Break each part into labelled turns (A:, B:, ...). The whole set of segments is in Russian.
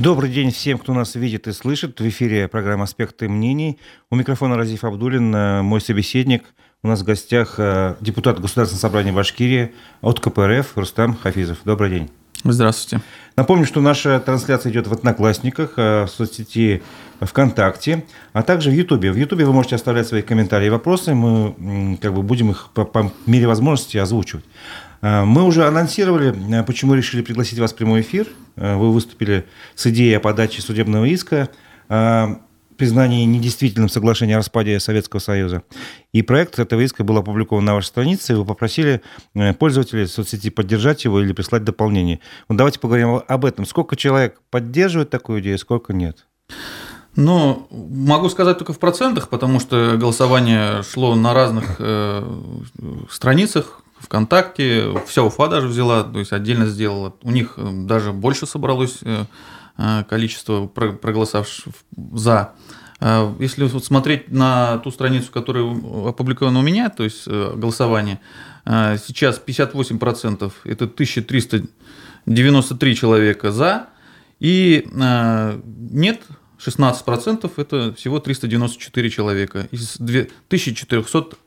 A: Добрый день всем, кто нас видит и слышит. В эфире программа «Аспекты мнений». У микрофона Разиф Абдулин, э, мой собеседник. У нас в гостях э, депутат Государственного собрания Башкирии от КПРФ Рустам Хафизов. Добрый день.
B: Здравствуйте.
A: Напомню, что наша трансляция идет в Одноклассниках, э, в соцсети ВКонтакте, а также в Ютубе. В Ютубе вы можете оставлять свои комментарии и вопросы, мы как бы будем их по, по мере возможности озвучивать. Мы уже анонсировали, почему решили пригласить вас в прямой эфир. Вы выступили с идеей о подаче судебного иска признании недействительным соглашения о распаде Советского Союза. И проект этого иска был опубликован на вашей странице, и вы попросили э, пользователей соцсети поддержать его или прислать дополнение. Вот давайте поговорим об этом. Сколько человек поддерживает такую идею, сколько нет?
B: Ну, могу сказать только в процентах, потому что голосование шло на разных э, страницах, ВКонтакте, вся Уфа даже взяла, то есть отдельно сделала. У них э, даже больше собралось э, Э, количество проголосовавших за. Если вот смотреть на ту страницу, которая опубликована у меня, то есть голосование, сейчас 58% это 1393 человека за, и нет 16% это всего 394 человека из 1400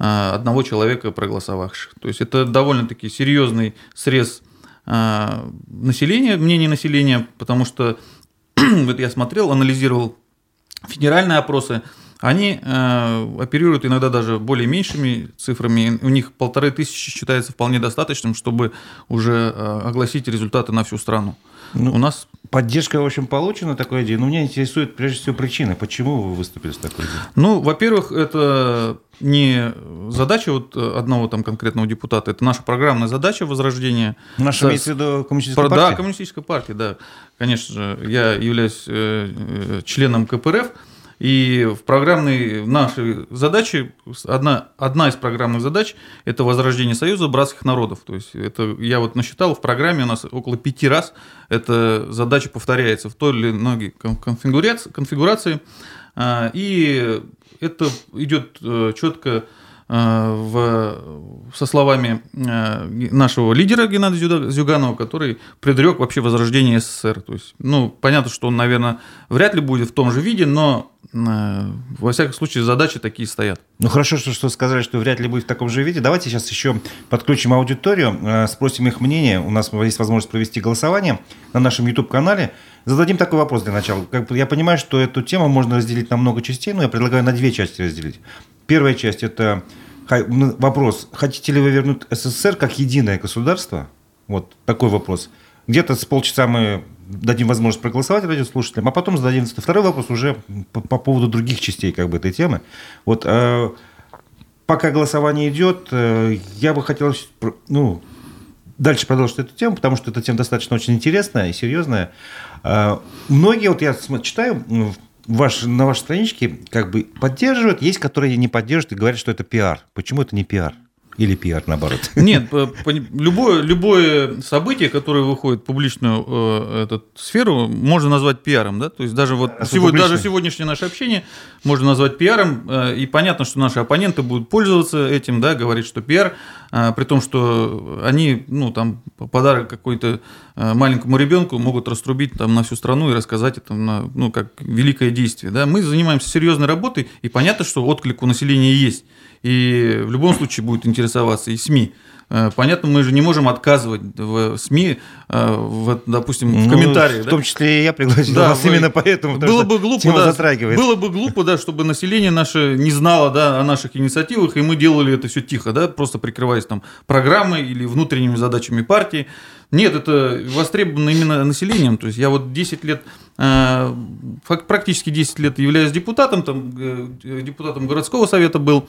B: одного человека проголосовавших. То есть это довольно-таки серьезный срез а, населения, мнение населения, потому что вот я смотрел, анализировал федеральные опросы, они э, оперируют иногда даже более меньшими цифрами. У них полторы тысячи считается вполне достаточным, чтобы уже э, огласить результаты на всю страну.
A: Ну, у нас поддержка, в общем, получена такой идеей. Но меня интересует прежде всего причины, почему вы выступили с такой идеей.
B: Ну, во-первых, это не задача вот одного там конкретного депутата, это наша программная задача возрождения.
A: Наша имеется в виду коммунистическая
B: партия? Да, коммунистическая партия, да. Конечно же, я являюсь э, э, членом КПРФ, и в программной нашей задаче, одна, одна из программных задач – это возрождение Союза братских народов. То есть это я вот насчитал, в программе у нас около пяти раз эта задача повторяется в той или иной конфигурации. а, и это идет э, четко в, со словами э, нашего лидера Геннадия Зюганова, который предрек вообще возрождение СССР. То есть, ну, понятно, что он, наверное, вряд ли будет в том же виде, но э, во всяком случае задачи такие стоят.
A: Ну хорошо, что, что сказали, что вряд ли будет в таком же виде. Давайте сейчас еще подключим аудиторию, спросим их мнение. У нас есть возможность провести голосование на нашем YouTube-канале. Зададим такой вопрос для начала. Как, я понимаю, что эту тему можно разделить на много частей, но я предлагаю на две части разделить. Первая часть – это вопрос. Хотите ли вы вернуть СССР как единое государство? Вот такой вопрос. Где-то с полчаса мы дадим возможность проголосовать радиослушателям, а потом зададим второй вопрос уже по, по поводу других частей как бы, этой темы. Вот э, пока голосование идет, э, я бы хотел ну, дальше продолжить эту тему, потому что эта тема достаточно очень интересная и серьезная. Э, многие, вот я читаю ваш, на вашей страничке как бы поддерживают, есть, которые не поддерживают и говорят, что это пиар. Почему это не пиар? Или пиар, наоборот?
B: Нет, любое, любое событие, которое выходит в публичную э, эту сферу, можно назвать пиаром. Да? То есть даже, вот а сегодня, даже сегодняшнее наше общение можно назвать пиаром. Э, и понятно, что наши оппоненты будут пользоваться этим, да, говорить, что пиар, э, при том, что они ну, там, подарок какой-то э, маленькому ребенку могут раструбить там, на всю страну и рассказать это на, ну, как великое действие. Да? Мы занимаемся серьезной работой, и понятно, что отклик у населения есть и в любом случае будет интересоваться и СМИ. Э, понятно, мы же не можем отказывать в СМИ, э, в, допустим, в ну, комментариях.
A: В да? том числе и я пригласил да, вас вы... именно поэтому.
B: Было бы глупо, да, затрагивает. было бы глупо, да, чтобы население наше не знало да, о наших инициативах, и мы делали это все тихо, да, просто прикрываясь там программой или внутренними задачами партии. Нет, это востребовано именно населением. То есть я вот 10 лет, э, практически 10 лет являюсь депутатом, там, депутатом городского совета был,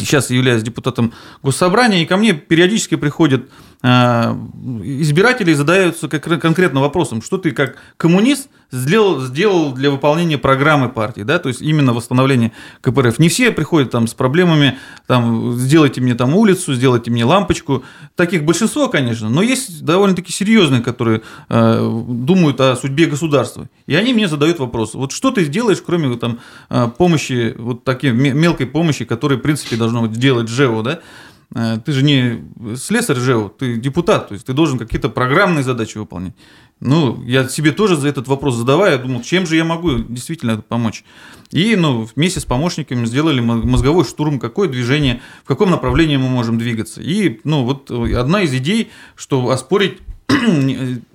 B: сейчас являюсь депутатом Госсобрания, и ко мне периодически приходят Э, избиратели задаются как конкретно вопросом, что ты как коммунист сделал, сделал для выполнения программы партии, да, то есть именно восстановление КПРФ. Не все приходят там с проблемами, там, сделайте мне там улицу, сделайте мне лампочку. Таких большинство, конечно, но есть довольно-таки серьезные, которые э, думают о судьбе государства. И они мне задают вопрос, вот что ты сделаешь, кроме там помощи, вот такой мелкой помощи, которую, в принципе, должно делать ЖЭО, да, Э, ты же не слесарь ЖЭО, ты депутат, то есть ты должен какие-то программные задачи выполнять. Ну, я себе тоже за этот вопрос задавая, я думал, чем же я могу действительно помочь. И ну, вместе с помощниками сделали мозговой штурм, какое движение, в каком направлении мы можем двигаться. И ну, вот одна из идей, что оспорить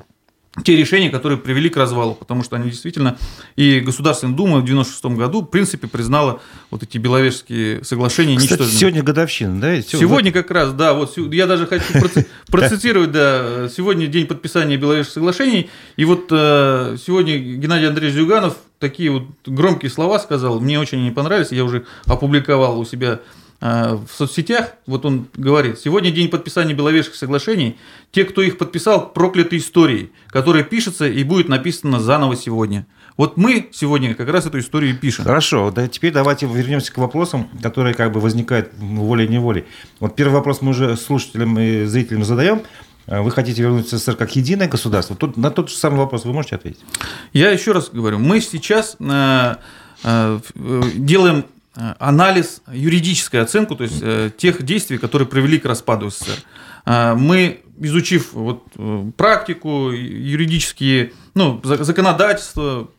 B: те решения, которые привели к развалу, потому что они действительно, и Государственная Дума в 96 году, в принципе, признала вот эти Беловежские соглашения
A: Кстати, ничтожными. сегодня годовщина, да?
B: Сегодня как раз, да, вот я даже хочу процитировать, да, сегодня день подписания Беловежских соглашений, и вот э, сегодня Геннадий Андреевич Зюганов такие вот громкие слова сказал, мне очень они понравились, я уже опубликовал у себя в соцсетях, вот он говорит, сегодня день подписания Беловежских соглашений, те, кто их подписал, прокляты историей, которая пишется и будет написана заново сегодня. Вот мы сегодня как раз эту историю пишем.
A: Хорошо, да, теперь давайте вернемся к вопросам, которые как бы возникают волей-неволей. Вот первый вопрос мы уже слушателям и зрителям задаем. А вы хотите вернуть СССР как единое государство? Тут, на тот же самый вопрос вы можете ответить?
B: Я еще раз говорю, мы сейчас э, э, делаем Э, анализ, юридическую оценку, то есть э, тех действий, которые привели к распаду СССР. Э, мы, изучив вот, практику, юридические, ну, законодательство,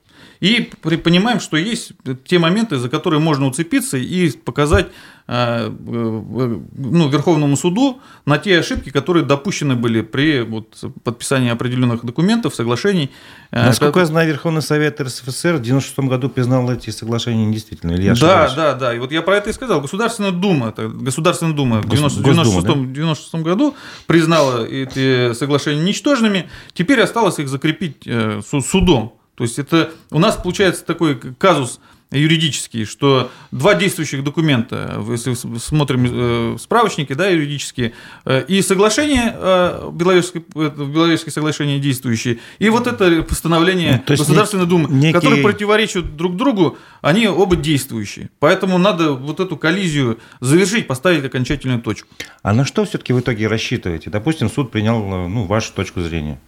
B: и понимаем, что есть те моменты, за которые можно уцепиться и показать э, э, ну, Верховному суду на те ошибки, которые допущены были при вот, подписании определенных документов, соглашений.
A: Э, Насколько я знаю, Верховный Совет РСФСР в 1996 году признал эти соглашения недействительными.
B: Или я да, да, да. И вот я про это и сказал. Государственная Дума, это Государственная Дума в 1996 да? году признала эти соглашения ничтожными. Теперь осталось их закрепить судом. То есть это у нас получается такой казус юридический, что два действующих документа, если смотрим э, справочники да, юридические, э, и соглашение, э, Беловежское, Беловежское соглашение действующее, и вот это постановление ну, Государственной Думы, некий... которые противоречат друг другу, они оба действующие. Поэтому надо вот эту коллизию завершить, поставить окончательную точку.
A: А на что все-таки в итоге рассчитываете? Допустим, суд принял ну, вашу точку зрения.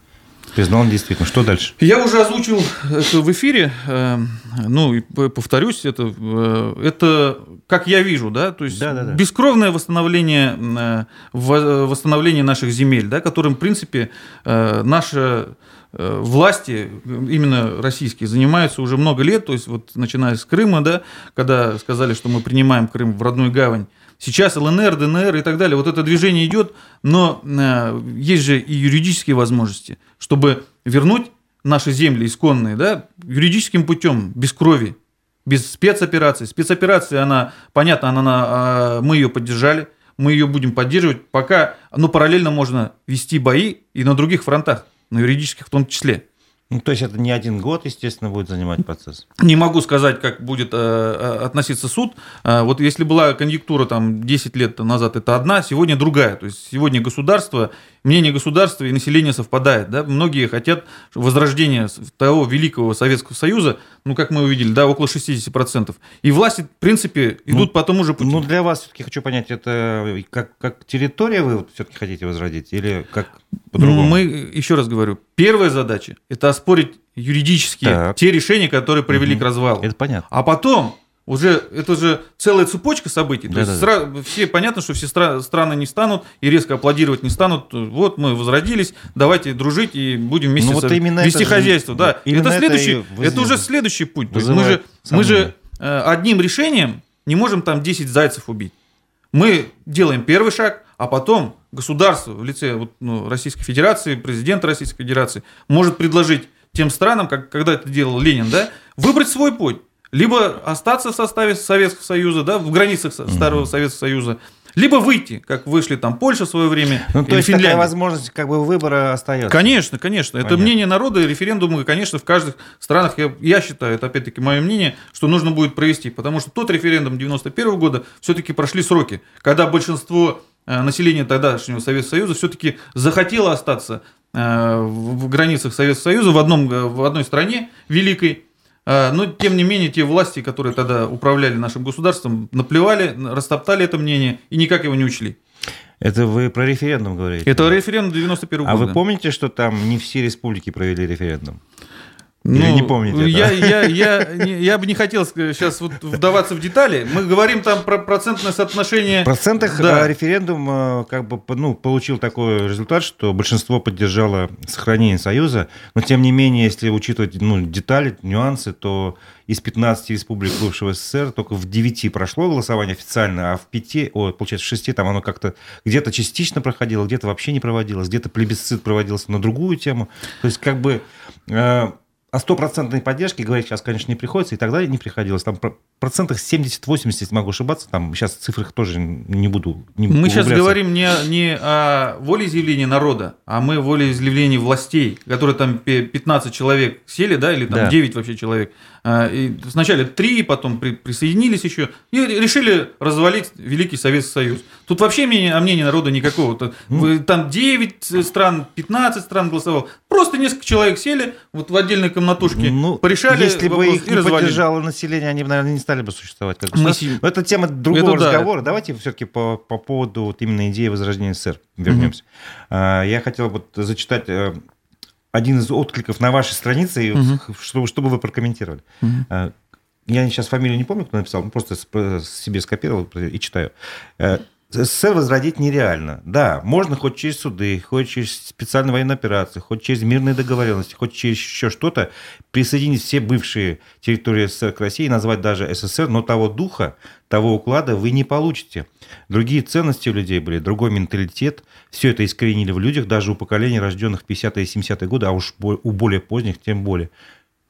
A: Признал он действительно. Что дальше?
B: Я уже озвучил это в эфире. Э, ну, и повторюсь, это, э, это как я вижу, да, то есть да, да, да. бескровное восстановление, э, восстановление наших земель, да, которым, в принципе, наши власти, именно российские, занимаются уже много лет, то есть вот начиная с Крыма, да, когда сказали, что мы принимаем Крым в родную гавань, Сейчас ЛНР, ДНР и так далее, вот это движение идет, но э, есть же и юридические возможности, чтобы вернуть наши земли исконные, да, юридическим путем, без крови, без спецопераций. Спецоперация, она, понятно, она, она, а, мы ее поддержали, мы ее будем поддерживать, пока, но параллельно можно вести бои и на других фронтах, на юридических в том числе.
A: Ну, то есть это не один год, естественно, будет занимать процесс.
B: Не могу сказать, как будет э, э относиться суд. Э, вот если была конъюнктура там 10 лет назад, это одна, сегодня другая. То есть сегодня государство мнение государства и населения совпадает. Да? Многие хотят возрождения того великого Советского Союза, ну, как мы увидели, да, около 60%. И власти, в принципе, идут ну, по тому же пути.
A: Ну, для вас все-таки хочу понять, это как, как территория вы все-таки хотите возродить или как
B: по-другому? Мы, еще раз говорю, первая задача – это оспорить юридически так. те решения, которые привели угу. к развалу.
A: Это понятно.
B: А потом уже это же целая цепочка событий. То есть сразу, все понятно, что все стра- страны не станут и резко аплодировать не станут. Вот мы возродились, давайте дружить и будем вместе ну, вот вести хозяйство. Же, да, это следующий, это, это уже следующий путь. Мы же, мы же э, одним решением не можем там 10 зайцев убить. Мы делаем первый шаг, а потом государство в лице вот, ну, Российской Федерации, президента Российской Федерации может предложить тем странам, как когда это делал Ленин, да, выбрать свой путь либо остаться в составе Советского Союза, да, в границах Старого. Советского Союза, либо выйти, как вышли там Польша в свое время.
A: Ну, то есть Финляндия. такая возможность как бы выбора остается.
B: Конечно, конечно. Понятно. Это мнение народа, и референдумы, конечно, в каждых странах, я, я считаю, это опять-таки мое мнение, что нужно будет провести. Потому что тот референдум 91 года все-таки прошли сроки, когда большинство э, населения тогдашнего Советского Союза все-таки захотело остаться э, в границах Советского Союза в, одном, э, в одной стране великой, а, но, тем не менее, те власти, которые тогда управляли нашим государством, наплевали, растоптали это мнение и никак его не учли.
A: Это вы про референдум говорите?
B: Это референдум 91 года.
A: А вы помните, что там не все республики провели референдум? Или ну, не помните?
B: Я, я, я, я, я бы не хотел сейчас вот вдаваться в детали. Мы говорим там про процентное соотношение.
A: В процентах да. Э, референдум э, как бы ну, получил такой результат, что большинство поддержало сохранение Союза. Но тем не менее, если учитывать ну, детали, нюансы, то из 15 республик бывшего СССР только в 9 прошло голосование официально, а в 5, о, получается, в 6 там оно как-то где-то частично проходило, где-то вообще не проводилось, где-то плебисцит проводился на другую тему. То есть как бы э, о стопроцентной поддержке говорить сейчас, конечно, не приходится, и тогда не приходилось. Там процентах 70-80, если могу ошибаться, там сейчас цифрах тоже не буду
B: не Мы сейчас говорим не, не о волеизъявлении народа, а мы волеизъявлении властей, которые там 15 человек сели, да, или там да. 9 вообще человек. А, и сначала три, потом при, присоединились еще, и решили развалить Великий Советский Союз. Тут вообще мнение, о мнении народа никакого. Ну. Там 9 стран, 15 стран голосовал. Просто несколько человек сели вот в отдельной комнатушке, ну, порешали
A: Если бы их не поддержало население, они бы, наверное, не стали бы существовать как Мы... Но это тема другого это разговора. Да. Давайте все-таки по, по поводу вот именно идеи возрождения СССР вернемся. Угу. Я хотел вот зачитать э, один из откликов на вашей странице, угу. чтобы, чтобы вы прокомментировали. Угу. Я сейчас фамилию не помню, кто написал, просто себе скопировал и читаю. Э, СССР возродить нереально. Да, можно хоть через суды, хоть через специальные военные операции, хоть через мирные договоренности, хоть через еще что-то, присоединить все бывшие территории СССР к России, назвать даже СССР, но того духа, того уклада вы не получите. Другие ценности у людей были, другой менталитет. Все это искоренили в людях, даже у поколений, рожденных в 50-е и 70-е годы, а уж у более поздних тем более.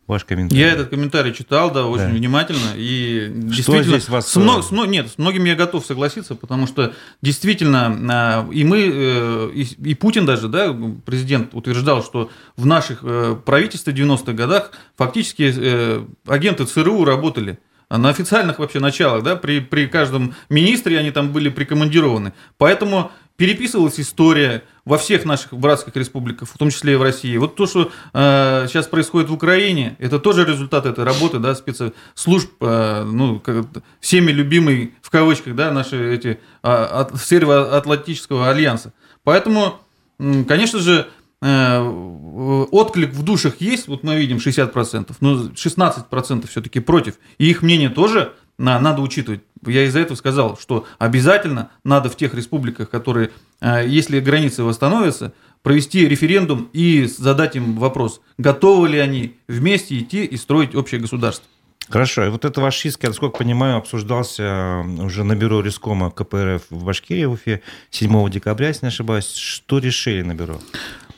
B: Ваш комментарий. Я этот комментарий читал, да, очень да. внимательно. И что действительно, здесь вас... с мно... с... нет, с многим я готов согласиться, потому что действительно а, и мы, э, и Путин даже, да, президент утверждал, что в наших э, правительстве 90-х годах фактически э, агенты ЦРУ работали на официальных вообще началах, да, при, при каждом министре они там были прикомандированы. Поэтому переписывалась история во всех наших братских республиках, в том числе и в России. Вот то, что э, сейчас происходит в Украине, это тоже результат этой работы, да, спецслужб, э, ну, как, всеми любимый, в кавычках, да, наши эти, э, от, Североатлантического альянса. Поэтому, конечно же, э, отклик в душах есть, вот мы видим 60%, но 16% все-таки против. И их мнение тоже на, надо учитывать. Я из-за этого сказал, что обязательно надо в тех республиках, которые, э, если границы восстановятся, провести референдум и задать им вопрос, готовы ли они вместе идти и строить общее государство.
A: Хорошо. И вот это ваш иск, я, насколько понимаю, обсуждался э, уже на бюро Рискома КПРФ в Башкирии, в Уфе 7 декабря, если не ошибаюсь. Что решили на бюро?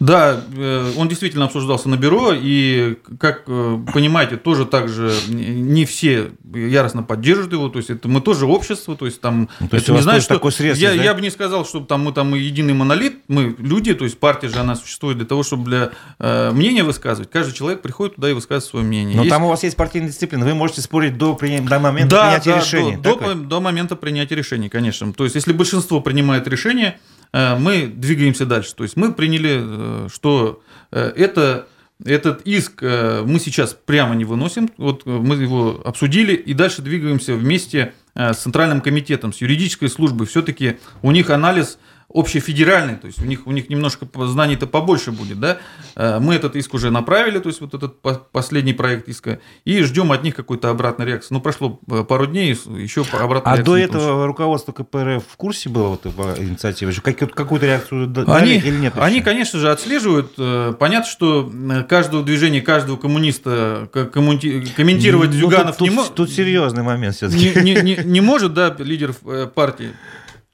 B: Да, э, он действительно обсуждался на бюро, и, как э, понимаете, тоже так же не все яростно поддерживают его, то есть это мы тоже общество, то есть там... Ну, то есть это не знаю, что... такой средств, я, да? я бы не сказал, что там мы там единый монолит, мы люди, то есть партия же она существует для того, чтобы для э, мнения высказывать. Каждый человек приходит туда и высказывает свое мнение.
A: Но есть... там у вас есть партийная дисциплина, вы можете спорить до, при... до момента да, принятия да, решения.
B: До, до, до момента принятия решения, конечно. То есть если большинство принимает решение, мы двигаемся дальше. То есть мы приняли, э, что э, это, этот иск мы сейчас прямо не выносим, вот мы его обсудили и дальше двигаемся вместе с Центральным комитетом, с юридической службой. Все-таки у них анализ общефедеральный, то есть у них, у них немножко знаний-то побольше будет, да. Э, мы этот иск уже направили, то есть вот этот последний проект иска, и ждем от них какой-то обратной реакции. Ну, прошло э, пару дней, еще обратной
A: а реакции. А до этого получили. руководство КПРФ в курсе было вот инициативы? Какую-то реакцию дали они, или нет?
B: Вообще? Они, конечно же, отслеживают. Э, понятно, что каждого движения, каждого коммуниста комментировать ну, Зюганов
A: тут,
B: не может.
A: Тут серьезный момент
B: все-таки. Не, не, не, не может, да, лидер партии.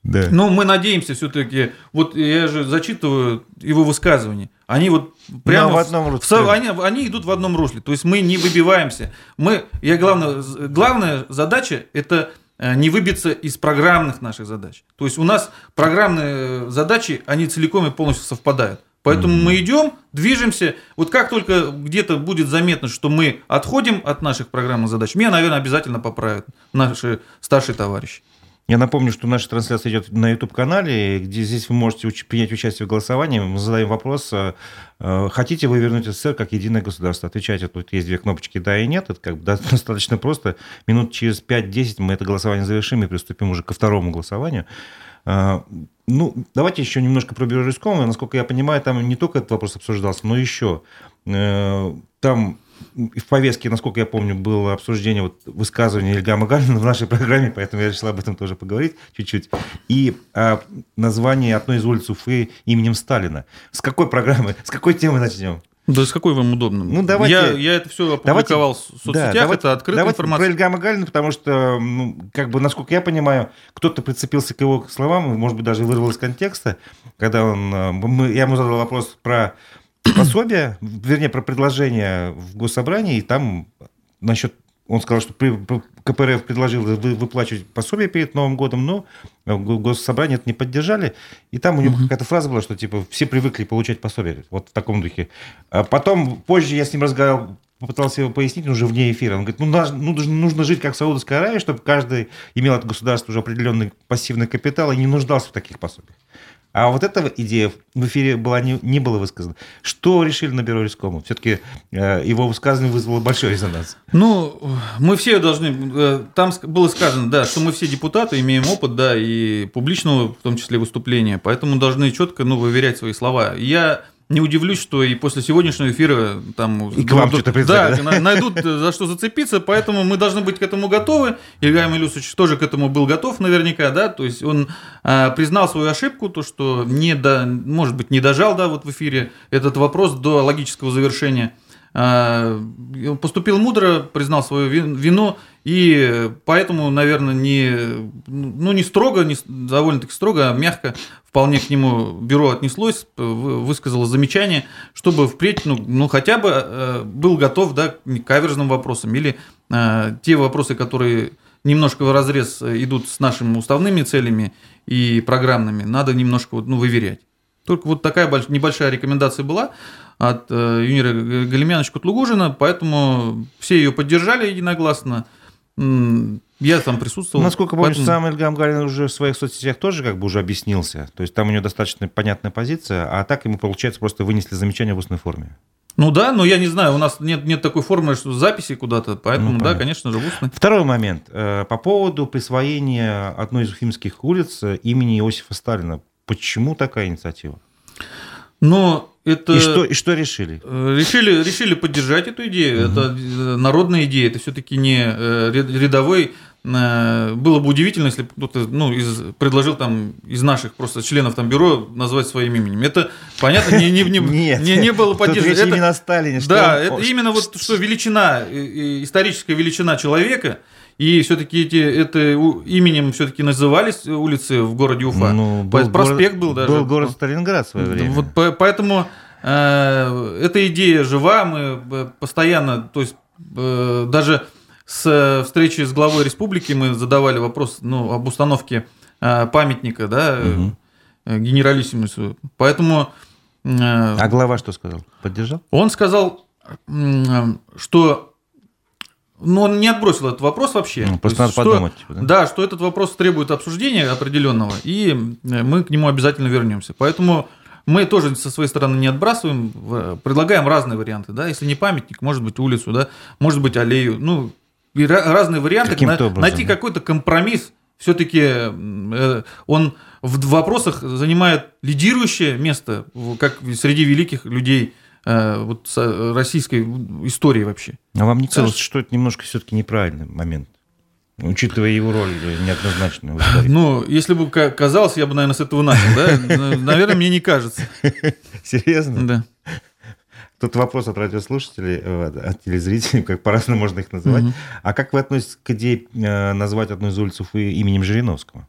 B: Да. Но мы надеемся все-таки, вот я же зачитываю его высказывания, они вот прямо в одном русле. В, они, они идут в одном русле, то есть мы не выбиваемся. Мы, я главное, главная задача это э, не выбиться из программных наших задач. То есть у нас программные задачи, они целиком и полностью совпадают. Поэтому mm-hmm. мы идем, движемся. Вот как только где-то будет заметно, что мы отходим от наших программных задач, меня, наверное, обязательно поправят наши старшие товарищи.
A: Я напомню, что наша трансляция идет на YouTube-канале, где здесь вы можете принять участие в голосовании. Мы задаем вопрос, э, э, хотите вы вернуть СССР как единое государство? Отвечайте, тут есть две кнопочки «да» и «нет». Это как бы достаточно просто. Минут через 5-10 мы это голосование завершим и приступим уже ко второму голосованию. Э, ну, давайте еще немножко про бюро. Насколько я понимаю, там не только этот вопрос обсуждался, но еще там в повестке, насколько я помню, было обсуждение вот высказывания Ильгама Галина в нашей программе, поэтому я решил об этом тоже поговорить чуть-чуть. И а, название одной из улиц Уфы именем Сталина. С какой программы, с какой темы начнем?
B: Да с какой вам удобно?
A: Ну, давайте,
B: я, я это все опубликовал давайте, в соцсетях, да, давайте,
A: это
B: открытая
A: давайте
B: информация.
A: про Ильгама Галина, потому что, ну, как бы, насколько я понимаю, кто-то прицепился к его словам, может быть, даже вырвал из контекста, когда он... Э, мы, я ему задал вопрос про пособие, вернее, про предложение в госсобрании, и там насчет он сказал, что КПРФ предложил выплачивать пособие перед Новым годом, но госсобрание это не поддержали. И там у него uh какая-то фраза была, что типа все привыкли получать пособие. Вот в таком духе. А потом, позже я с ним разговаривал, попытался его пояснить уже вне эфира. Он говорит, ну, нужно, нужно жить как в Саудовской Аравии, чтобы каждый имел от государства уже определенный пассивный капитал и не нуждался в таких пособиях. А вот эта идея в эфире была не, не была высказана. Что решили на бюро Рискома? Все-таки э, его высказывание вызвало большой резонанс.
B: Ну, мы все должны... Э, там было сказано, да, что мы все депутаты, имеем опыт, да, и публичного, в том числе, выступления, поэтому должны четко, ну, выверять свои слова. Я не удивлюсь, что и после сегодняшнего эфира там
A: и к вам что-то
B: да, да, найдут э, за что зацепиться, поэтому мы должны быть к этому готовы. Илья Илюсович тоже к этому был готов наверняка, да, то есть он а, признал свою ошибку, то, что не до, может быть, не дожал, да, вот в эфире этот вопрос до логического завершения. А, поступил мудро, признал свою вину, и поэтому, наверное, не, ну, не строго, не, довольно-таки строго, а мягко вполне к нему бюро отнеслось, высказало замечание, чтобы впредь, ну, ну хотя бы э, был готов да, к каверзным вопросам или э, те вопросы, которые немножко в разрез идут с нашими уставными целями и программными, надо немножко ну, выверять. Только вот такая больш... небольшая рекомендация была от э, Юнира Галимяновича Кутлугужина, поэтому все ее поддержали единогласно. Я там присутствовал.
A: Насколько помню, поэтому... сам Ильгам Галин уже в своих соцсетях тоже как бы уже объяснился. То есть там у него достаточно понятная позиция, а так ему, получается, просто вынесли замечание в устной форме.
B: Ну да, но я не знаю, у нас нет, нет такой формы, что записи куда-то, поэтому ну, да, конечно же, в устной.
A: Второй момент. Э, по поводу присвоения одной из уфимских улиц имени Иосифа Сталина. Почему такая инициатива?
B: Но это...
A: И что, и что решили?
B: Э, решили, решили поддержать эту идею. Угу. Это народная идея, это все-таки не рядовой Э, было бы удивительно, если кто-то ну, из, предложил там из наших просто членов там бюро назвать своим именем. Это понятно, не, не, не, не, не было поддержки.
A: Это именно Сталине.
B: Да, это именно вот что величина, историческая величина человека, и все-таки эти, это именем все-таки назывались улицы в городе Уфа. Ну, был Проспект город, был даже.
A: Был город Сталинград в свое время.
B: Вот поэтому э, эта идея жива, мы э, постоянно, то есть э, даже с э, встречи с главой республики мы задавали вопрос ну, об установке э, памятника да, угу. генералиссимусу. Поэтому...
A: А глава что сказал? Поддержал?
B: Он сказал, что ну, он не отбросил этот вопрос вообще.
A: Ну, просто есть, надо что, подумать. Типа,
B: да? да, что этот вопрос требует обсуждения определенного, и мы к нему обязательно вернемся. Поэтому мы тоже со своей стороны не отбрасываем, предлагаем разные варианты. Да? Если не памятник, может быть улицу, да? может быть аллею. Ну, и разные варианты, на, найти какой-то компромисс. Все-таки э, он в вопросах занимает лидирующее место, как среди великих людей э, вот, российской истории вообще.
A: А вам не кажется, что это немножко все-таки неправильный момент? Учитывая его роль неоднозначную в истории.
B: Ну, если бы казалось, я бы, наверное, с этого начал, да? Наверное, мне не кажется.
A: Серьезно?
B: Да.
A: Тут вопрос от радиослушателей, э, от телезрителей, как по-разному можно их называть. Угу. А как вы относитесь к идее э, назвать одну из улиц Уфы именем Жириновского?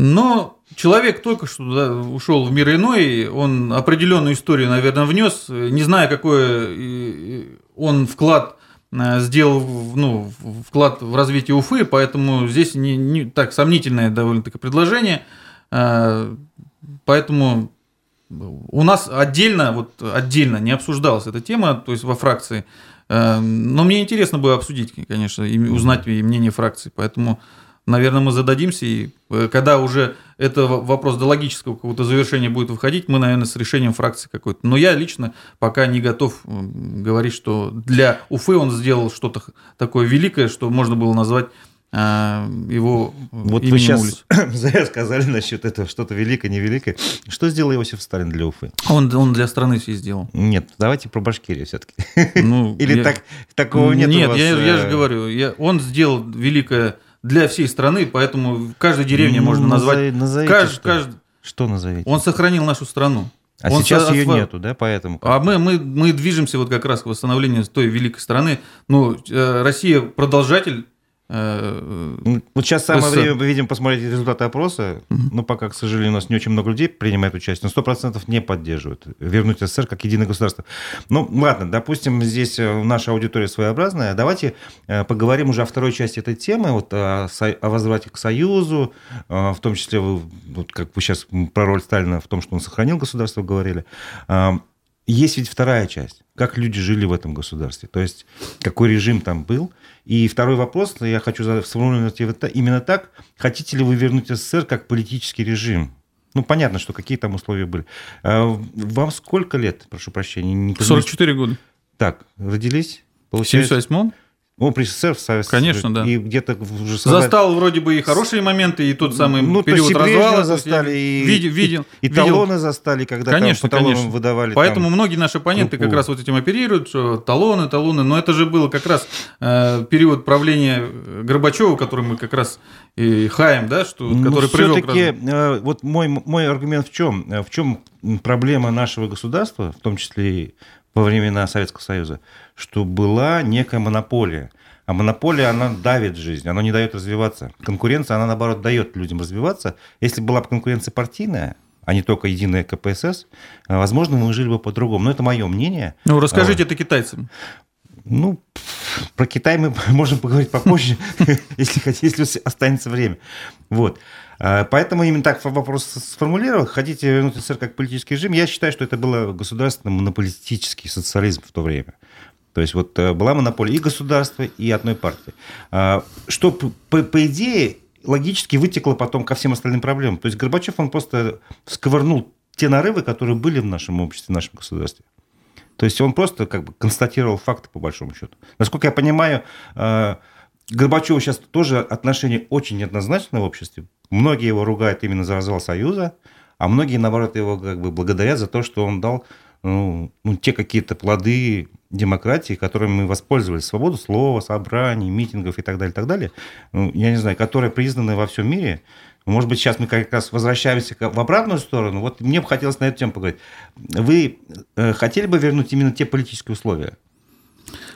B: Но человек только что да, ушел в мир иной, он определенную историю, наверное, внес, не зная, какой он вклад э, сделал ну, вклад в развитие Уфы, поэтому здесь не, не так сомнительное довольно-таки предложение. Поэтому у нас отдельно, вот отдельно не обсуждалась эта тема, то есть во фракции. Эм, но мне интересно было обсудить, конечно, и узнать мнение фракции. Поэтому, наверное, мы зададимся, и э, когда уже это вопрос до логического какого-то завершения будет выходить, мы, наверное, с решением фракции какой-то. Но я лично пока не готов говорить, что для Уфы он сделал что-то такое великое, что можно было назвать а, его
A: вот вы сейчас улиц. зря сказали насчет этого что-то великое, невеликое. Что сделал Иосиф Сталин для Уфы?
B: Он, он для страны все сделал.
A: Нет, давайте про Башкирию все-таки. Ну, Или
B: я...
A: так, такого нет
B: Нет, вас, я, я же э, говорю, я, он сделал великое для всей страны, поэтому в каждой деревне ну, можно назвать...
A: Назовите, кажд, что? Кажд... что назовите?
B: Он сохранил нашу страну.
A: А он сейчас ее нету, да, поэтому?
B: А мы, мы, мы движемся вот как раз к восстановлению той великой страны. Ну, э, Россия продолжатель
A: Э, вот сейчас самое время, мы видим, посмотреть результаты опроса. Угу. Ну, пока, к сожалению, у нас не очень много людей принимает участие, но 100% не поддерживают вернуть СССР как единое государство. Ну, ладно, допустим, здесь э, наша аудитория своеобразная. Давайте э, поговорим уже о второй части этой темы, вот о, о возврате к Союзу, в том числе, вот как вы сейчас про роль Сталина в том, что он сохранил государство, говорили. Есть ведь вторая часть. Как люди жили в этом государстве? То есть, какой режим там был? И второй вопрос, я хочу сформулировать именно так. Хотите ли вы вернуть СССР как политический режим? Ну, понятно, что какие там условия были. А вам сколько лет, прошу прощения?
B: Не 44 года.
A: Так, родились?
B: Получается... В 78-м?
A: Он при СССР в Советском
B: Конечно, да.
A: И где-то
B: уже создать... Застал вроде бы и хорошие моменты, и тот самый ну, период развала.
A: застали, и,
B: видел, видел,
A: и, и талоны застали, когда
B: конечно,
A: там
B: по конечно.
A: выдавали.
B: Поэтому там многие наши оппоненты группу. как раз вот этим оперируют, что талоны, талоны. Но это же было как раз э, период правления Горбачева, который мы как раз и хаем, да, что,
A: ну,
B: который
A: привел все-таки, э, вот мой, мой аргумент в чем? Э, в чем проблема нашего государства, в том числе и во времена Советского Союза, что была некая монополия. А монополия, она давит жизнь, она не дает развиваться. Конкуренция, она, наоборот, дает людям развиваться. Если была бы конкуренция партийная, а не только единая КПСС, возможно, мы жили бы по-другому. Но это мое мнение.
B: Ну, расскажите вот. это китайцам.
A: Ну, про Китай мы можем поговорить попозже, если если останется время. Вот. А, поэтому именно так вопрос сформулировал. Хотите вернуть СССР как политический режим? Я считаю, что это был государственный монополистический социализм в то время. То есть вот э, была монополия и государства, и одной партии. А, что, по, по идее, логически вытекло потом ко всем остальным проблемам. То есть Горбачев, он просто сковырнул те нарывы, которые были в нашем обществе, в нашем государстве. То есть он просто как бы констатировал факты, по большому счету. Насколько я понимаю, э, Горбачеву сейчас тоже отношение очень неоднозначное в обществе. Многие его ругают именно за развал Союза, а многие, наоборот, его как бы благодарят за то, что он дал ну, ну, те какие-то плоды демократии, которыми мы воспользовались, свободу слова, собраний, митингов и так далее, и так далее, ну, я не знаю, которые признаны во всем мире. Может быть, сейчас мы как раз возвращаемся в обратную сторону. Вот мне бы хотелось на эту тему поговорить. Вы э, хотели бы вернуть именно те политические условия?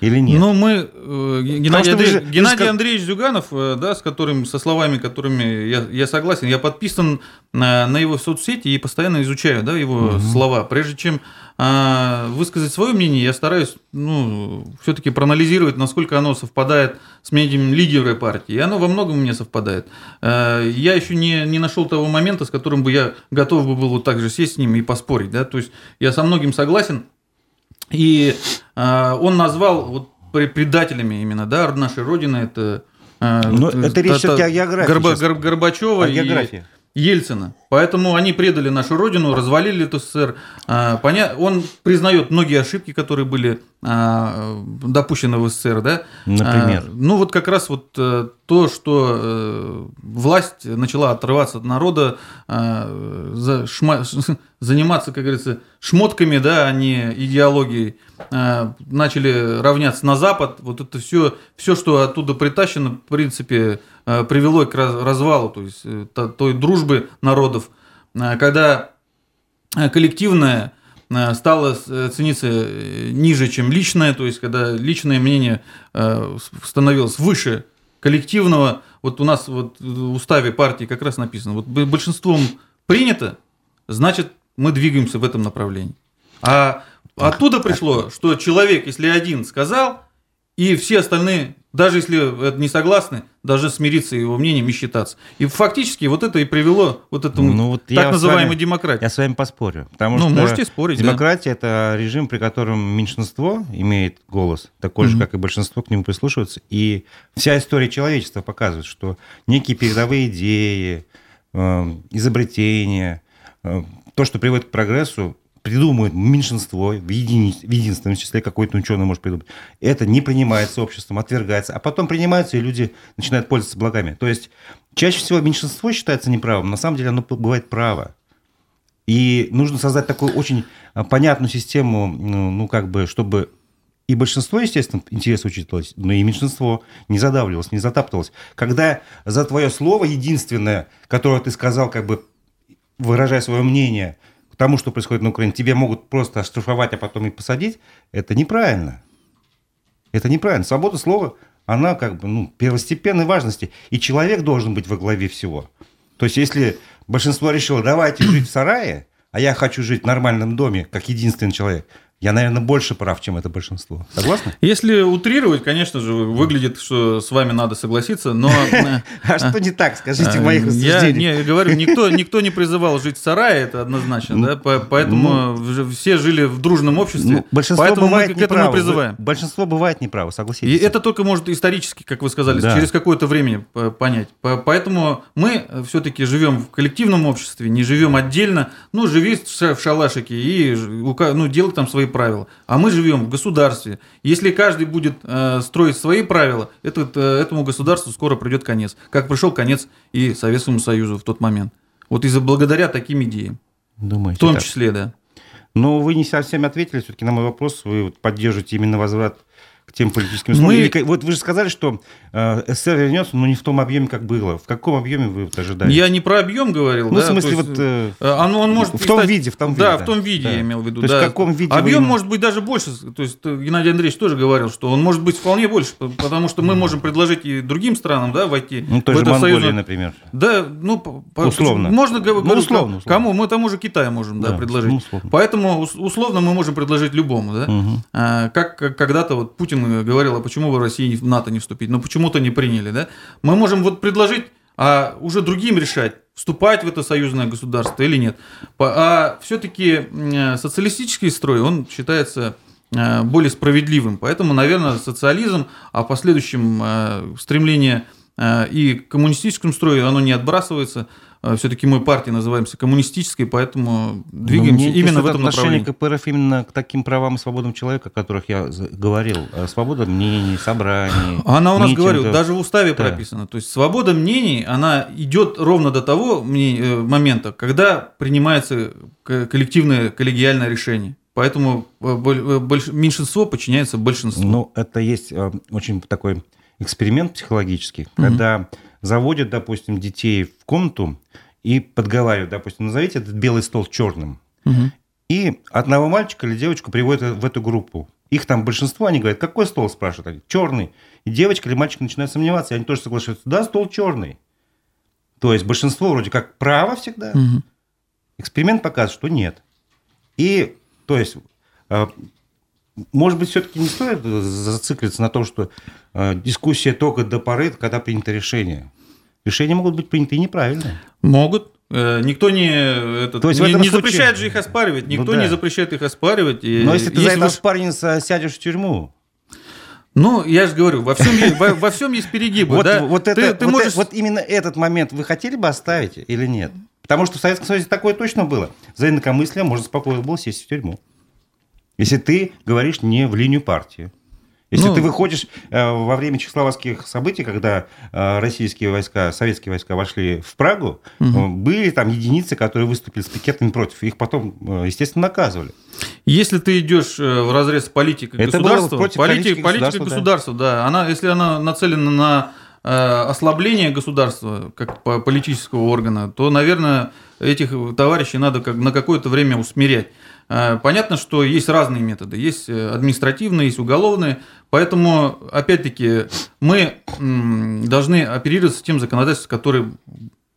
A: Или нет?
B: Ну, мы... Э, Геннадий, Андрей, же, Геннадий Андреевич Зюганов, э, да, с которым, со словами, которыми я, я согласен, я подписан на, на его соцсети и постоянно изучаю да, его угу. слова. Прежде чем а, высказать свое мнение, я стараюсь ну, все-таки проанализировать, насколько оно совпадает с мнением лидера партии. И оно во многом меня совпадает. А, я еще не, не нашел того момента, с которым бы я готов бы был вот так же сесть с ним и поспорить. Да? То есть я со многим согласен, и э, он назвал вот предателями именно да, нашей Родины это...
A: Э, ну, это речь все-таки о географии.
B: Горба, Гор, Горбачева и Ельцина. Поэтому они предали нашу родину, развалили СССР. А. Он признает многие ошибки, которые были а, допущены в СССР. Да?
A: Например?
B: А, ну вот как раз вот э, то, что э, власть начала отрываться от народа, заниматься, как говорится, шмотками, да, а не идеологией, начали равняться на Запад. Вот это все, все, что оттуда притащено, в принципе, привело к развалу, то есть той дружбы народов Э, когда э, коллективное э, стало цениться ниже, чем личное, то есть когда личное мнение становилось выше коллективного, вот у нас вот в уставе партии как раз написано, вот большинством принято, значит мы двигаемся в этом направлении. А оттуда пришло, что человек, если один сказал, и все остальные даже если не согласны, должны смириться его мнением и считаться. И фактически вот это и привело вот этому ну, вот так называемой демократии.
A: Я с вами поспорю. Потому ну, что
B: можете спорить.
A: Демократия да. это режим, при котором меньшинство имеет голос, такой mm-hmm. же, как и большинство, к нему прислушивается. И вся история человечества показывает, что некие передовые идеи, э, изобретения, э, то, что приводит к прогрессу, придумывают меньшинство, в, едини, в единственном числе какой-то ученый может придумать. Это не принимается обществом, отвергается, а потом принимается, и люди начинают пользоваться благами. То есть чаще всего меньшинство считается неправым, на самом деле оно бывает право. И нужно создать такую очень а, понятную систему, ну, ну как бы, чтобы и большинство, естественно, интересы учитывалось, но и меньшинство не задавливалось, не затаптывалось. Когда за твое слово единственное, которое ты сказал, как бы выражая свое мнение тому, что происходит на Украине, тебе могут просто оштрафовать, а потом и посадить, это неправильно. Это неправильно. Свобода слова, она как бы ну, первостепенной важности. И человек должен быть во главе всего. То есть, если большинство решило, давайте жить в сарае, а я хочу жить в нормальном доме, как единственный человек, я, наверное, больше прав, чем это большинство. Согласны?
B: Если утрировать, конечно же, выглядит, что с вами надо согласиться, но...
A: А что не так, скажите в моих рассуждениях?
B: Я не говорю, никто, не призывал жить в сарае, это однозначно, да, поэтому ну, все жили в дружном обществе, ну,
A: большинство поэтому мы к этому призываем. Большинство бывает неправо, согласитесь.
B: И это только может исторически, как вы сказали, через какое-то время понять. Поэтому мы все-таки живем в коллективном обществе, не живем отдельно, ну, живи в шалашике и ну, делай там свои правила. А мы живем в государстве. Если каждый будет э, строить свои правила, этот, э, этому государству скоро придет конец. Как пришел конец и Советскому Союзу в тот момент. Вот из-за благодаря таким идеям.
A: Думаете,
B: в том так? числе, да.
A: Но вы не совсем ответили все-таки на мой вопрос. Вы поддерживаете именно возврат к тем политическим условиям. Мы... Или, вот вы же сказали, что э, СССР вернется, но не в том объеме, как было. В каком объеме вы вот ожидаете?
B: Я не про объем говорил.
A: Ну, да, в смысле, есть, вот... Э,
B: э, оно, он может
A: в том стать... виде, в том виде.
B: Да, в том виде, да. я имел в виду.
A: То
B: да.
A: есть в каком виде
B: Объем вы... может быть даже больше. То есть э, Геннадий Андреевич тоже говорил, что он может быть вполне больше, потому что мы можем предложить и другим странам да, войти
A: ну, той в же это Монголии, союзное... например.
B: Да, ну,
A: условно.
B: Можно ну, условно, условно. Кому? Мы тому же Китаю можем да, да, предложить. Ну, условно. Поэтому условно мы можем предложить любому. Да? Угу. А, как когда-то вот Путин говорил, а почему в России в НАТО не вступить? Но почему-то не приняли. Да? Мы можем вот предложить, а уже другим решать, вступать в это союзное государство или нет. А все-таки социалистический строй, он считается э, более справедливым. Поэтому, наверное, социализм, а в последующем э, стремление э, и к коммунистическому строю, оно не отбрасывается. А, все-таки мы партия называемся коммунистической, поэтому двигаемся
A: Но
B: именно в этом
A: отношение
B: направлении.
A: КПРФ именно к таким правам и свободам человека, о которых я говорил. А свобода мнений, собраний.
B: Она у нас, митингов. говорю, даже в уставе да. прописана. То есть свобода мнений, она идет ровно до того э, момента, когда принимается коллективное коллегиальное решение. Поэтому э, э, меньшинство подчиняется большинству.
A: Ну, это есть очень такой эксперимент психологический, когда заводят, допустим, детей в комнату и подговаривают, допустим, назовите этот белый стол черным. Угу. И одного мальчика или девочку приводят в эту группу. Их там большинство, они говорят, какой стол, спрашивают они, черный. И девочка или мальчик начинают сомневаться, и они тоже соглашаются, да, стол черный. То есть большинство вроде как право всегда. Угу. Эксперимент показывает, что нет. И, то есть, а, может быть, все-таки не стоит зациклиться на том, что э, дискуссия только до поры, когда принято решение. Решения могут быть приняты неправильно.
B: Могут. Э, никто не, этот, То есть не, не случае... запрещает же их оспаривать. Никто ну, да. не запрещает их оспаривать.
A: И Но если ты если за это уж... оспаривание сядешь в тюрьму,
B: ну, я же говорю, во всем, во, во всем есть перегибы.
A: Вот,
B: да?
A: вот, это, ты, ты вот, можешь... вот именно этот момент вы хотели бы оставить или нет? Потому что в Советском Союзе такое точно было. За инакомыслие можно спокойно было сесть в тюрьму. Если ты говоришь не в линию партии. Если ну, ты выходишь э, во время чехословацких событий, когда э, российские войска, советские войска вошли в Прагу, угу. были там единицы, которые выступили с пикетами против. Их потом, э, естественно, наказывали.
B: Если ты идешь в разрез политики Это государства, против политик, политика государства, да. да, она, если она нацелена на ослабление государства как политического органа, то, наверное, этих товарищей надо как на какое-то время усмирять. Э, понятно, что есть разные методы. Есть э, административные, есть уголовные. Поэтому, опять-таки, мы должны оперировать с тем законодательством, которое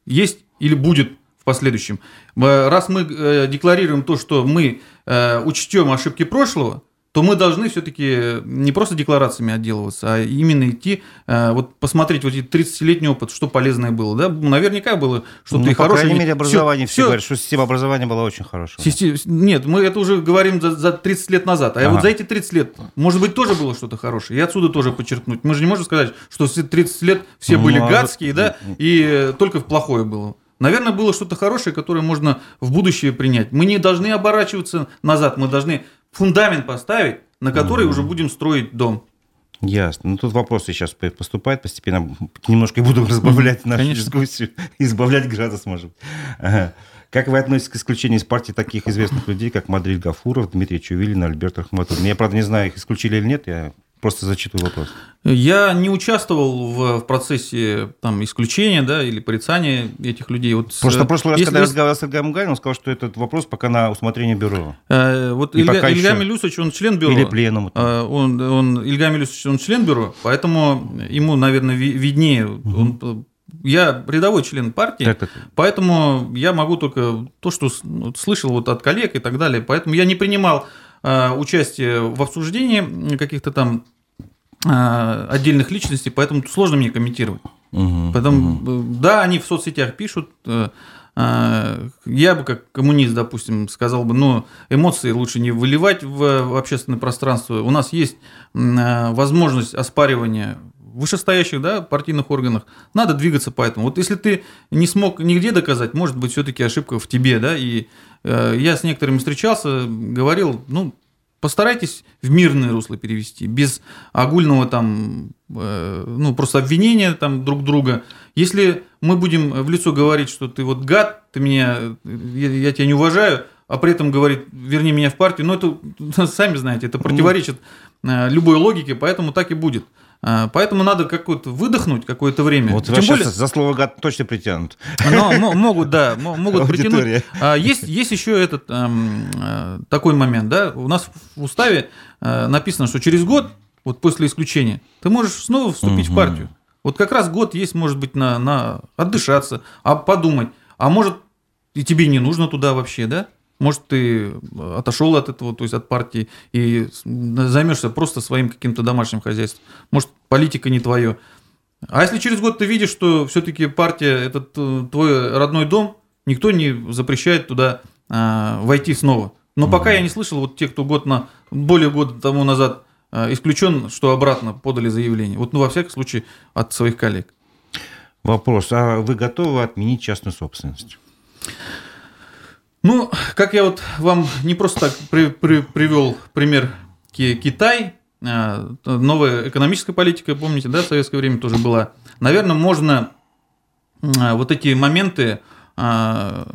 B: есть или будет в последующем. Э, раз мы декларируем то, что мы учтем ошибки прошлого, то мы должны все-таки не просто декларациями отделываться, а именно идти, э, вот посмотреть вот эти 30-летний опыт, что полезное было. Да? Наверняка было что-то ну, и
A: хорошее. По крайней мере, образование все, все говорят, что система образования была очень хорошая.
B: Система, нет, мы это уже говорим за, за 30 лет назад. А ага. вот за эти 30 лет, может быть, тоже было что-то хорошее. И отсюда тоже подчеркнуть. Мы же не можем сказать, что все 30 лет все ну, были а гадские, да, и только в плохое было. Наверное, было что-то хорошее, которое можно в будущее принять. Мы не должны оборачиваться назад, мы должны фундамент поставить, на который mm уже будем строить дом.
A: Ясно. Ну, тут вопросы сейчас поступают постепенно. Немножко буду разбавлять нашу Конечно. дискуссию. Избавлять градус, может быть. Ага. Как вы относитесь к исключению из партии таких известных людей, как Мадрид Гафуров, Дмитрий Чувилин, Альберт Рахматуллин? Я, правда, не знаю, их исключили или нет, я просто зачитываю вопрос.
B: Я не участвовал в, в процессе там, исключения да, или порицания этих людей. Вот,
A: Просто в прошлый раз, если... когда я разговаривал с Ильгам Гаем, он сказал, что этот вопрос пока на усмотрение бюро.
B: Э, вот пока Ильга еще... Милюсович, он член бюро.
A: Или пленум.
B: Э, он, он, Ильга Милюсович, он член бюро, поэтому ему, наверное, виднее. Угу. Он, я рядовой член партии, так, так. поэтому я могу только то, что слышал вот от коллег и так далее. Поэтому я не принимал э, участие в обсуждении каких-то там отдельных личностей, поэтому сложно мне комментировать. Угу, Поэтому, угу. да, они в соцсетях пишут. Э, э, я бы как коммунист, допустим, сказал бы, ну, эмоции лучше не выливать в, общественное пространство. У нас есть э, возможность оспаривания вышестоящих да, партийных органах, надо двигаться по этому. Вот если ты не смог нигде доказать, может быть, все-таки ошибка в тебе, да, и э, я с некоторыми встречался, говорил, ну, постарайтесь в мирное русло перевести, без огульного там, э, ну, просто обвинения там друг друга. Если мы будем в лицо говорить, что ты вот гад, ты меня, я, я тебя не уважаю, а при этом говорит, верни меня в партию, ну, это, сами знаете, это противоречит э, любой логике, поэтому так и будет. А, поэтому надо какое-то выдохнуть какое-то время.
A: Вот Тем более... за слово гад точно притянут.
B: Но, могут, да, могут притянуть. А, есть, есть еще этот эм, э, такой момент, да, у нас в уставе э, написано, что через год, вот после исключения, ты можешь снова вступить угу. в партию. Вот как раз год есть, может быть, на, на отдышаться, а подумать. А может, и тебе не нужно туда вообще, да? Может, ты отошел от этого, то есть от партии, и займешься просто своим каким-то домашним хозяйством. Может, политика не твое. А если через год ты видишь, что все-таки партия это твой родной дом, никто не запрещает туда а, войти снова. Но пока я не слышал, вот те, кто год на, более года тому назад а, исключен, что обратно подали заявление. Вот, ну, во всяком случае, от своих коллег.
A: Вопрос. А вы готовы отменить частную собственность?
B: Ну, как я вот вам не просто так при, при, привел пример Китай, новая экономическая политика, помните, да, в советское время тоже была. Наверное, можно а, вот эти моменты а,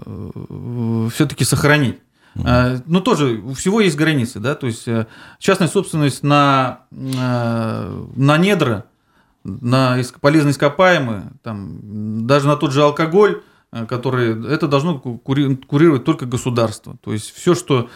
B: все-таки сохранить. Но тоже у всего есть границы, да, то есть э, частная собственность на, на недра, на полезные ископаемые, там, даже на тот же алкоголь, Э, которые это должно курировать только государство. То есть все, что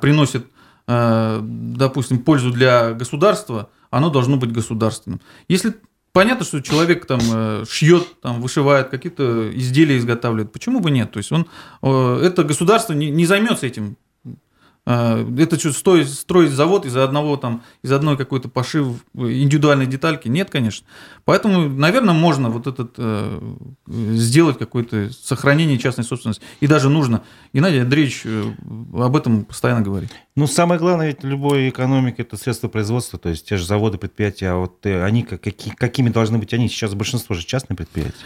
B: приносит, допустим, пользу для государства, оно должно быть государственным. Если понятно, что человек там шьет, там вышивает, какие-то изделия изготавливает, почему бы нет? То есть он, это государство не, не займется этим это что, стоит строить завод из-за одного там, из одной какой-то пошив индивидуальной детальки? Нет, конечно. Поэтому, наверное, можно вот этот э, сделать какое-то сохранение частной собственности. И даже нужно. Геннадий Андреевич э, об этом постоянно говорит.
A: Ну, самое главное ведь любой экономики – это средства производства, то есть те же заводы, предприятия, а вот э, они, какие, какими должны быть они? Сейчас большинство же частные предприятия.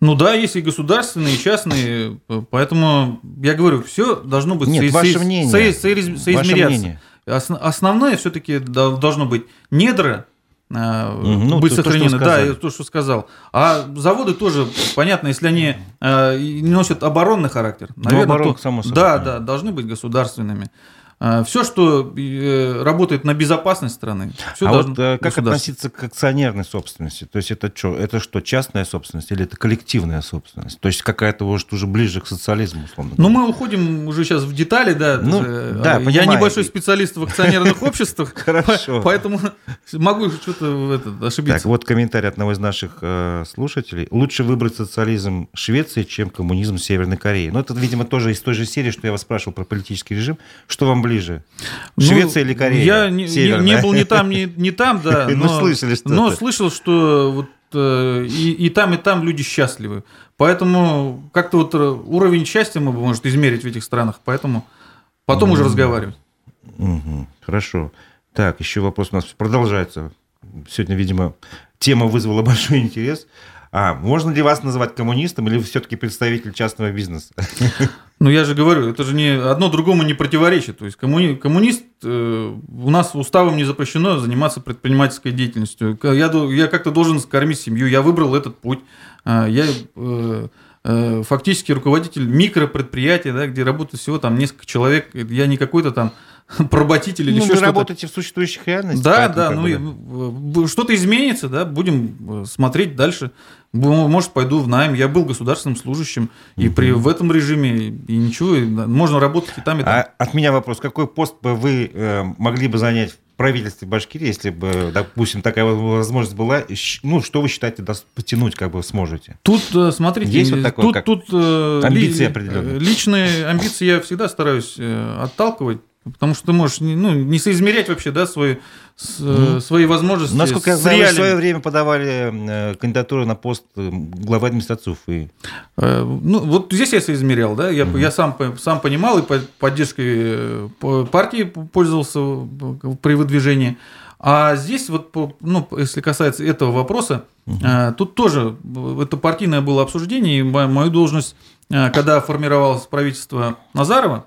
B: Ну да, есть и государственные, и частные, поэтому я говорю, все должно быть
A: Нет, со, ваше мнение. Со,
B: со, соизмеряться. Ваше мнение. Основное все-таки должно быть недра, ну, быть то, сохранены. То, да, то, что сказал. А заводы тоже, понятно, если они э, носят оборонный характер,
A: ну, наверное, оборон, то, само
B: собой. да, да, должны быть государственными. А, все, что э, работает на безопасность страны, все
A: а вот э, как относиться к акционерной собственности? То есть это что, это что, частная собственность или это коллективная собственность? То есть какая-то может уже ближе к социализму, условно
B: Ну, мы уходим уже сейчас в детали, да.
A: Ну, да,
B: Я небольшой специалист в акционерных обществах, поэтому могу что-то ошибиться.
A: Так, вот комментарий одного из наших э, слушателей. Лучше выбрать социализм Швеции, чем коммунизм Северной Кореи. Ну, это, видимо, тоже из той же серии, что я вас спрашивал про политический режим. Что вам ближе? Ну, Швеция или Корея?
B: Я не, не, не был ни там, ни, ни там, да.
A: Но, но слышали что
B: Но слышал, что вот э, и, и там, и там люди счастливы. Поэтому как-то вот э, уровень счастья мы бы, может, измерить в этих странах. Поэтому потом mm уже разговаривать.
A: Угу. Хорошо. Так, еще вопрос у нас продолжается. Сегодня, видимо, тема вызвала большой интерес. А, можно ли вас называть коммунистом или все-таки представитель частного бизнеса?
B: Ну, я же говорю, это же не одно другому не противоречит. То есть коммуни, коммунист, э, у нас уставом не запрещено заниматься предпринимательской деятельностью. Я, я как-то должен кормить семью, я выбрал этот путь. А, я э, э, фактически руководитель микропредприятия, да, где работает всего там несколько человек. Я не какой-то там проботитель или ну, еще что-то.
A: работаете в существующих реальностях.
B: Да, да, ну что-то изменится, да, будем э, смотреть дальше. Может, пойду в найм. Я был государственным служащим, и при в этом режиме, и ничего, можно работать и там, и там. А
A: от меня вопрос, какой пост бы вы э, могли бы занять в правительстве Башкирии, если бы, допустим, такая возможность была, ну, что вы считаете, потянуть как бы сможете?
B: Тут, э, смотрите,
A: Есть вот такое,
B: тут,
A: как
B: тут
A: амбиции ли, определенные.
B: Личные амбиции я всегда стараюсь отталкивать, Потому что ты можешь ну, не соизмерять вообще да, свои, mm. свои возможности.
A: Насколько я знаю, в свое время подавали э, кандидатуру на пост э, главы администрации Уфы.
B: Ну, вот здесь я соизмерял, да, я, mm. я сам, сам понимал и поддержкой партии пользовался при выдвижении. А здесь вот, ну, если касается этого вопроса, угу. тут тоже это партийное было обсуждение, и мою должность, когда формировалось правительство Назарова,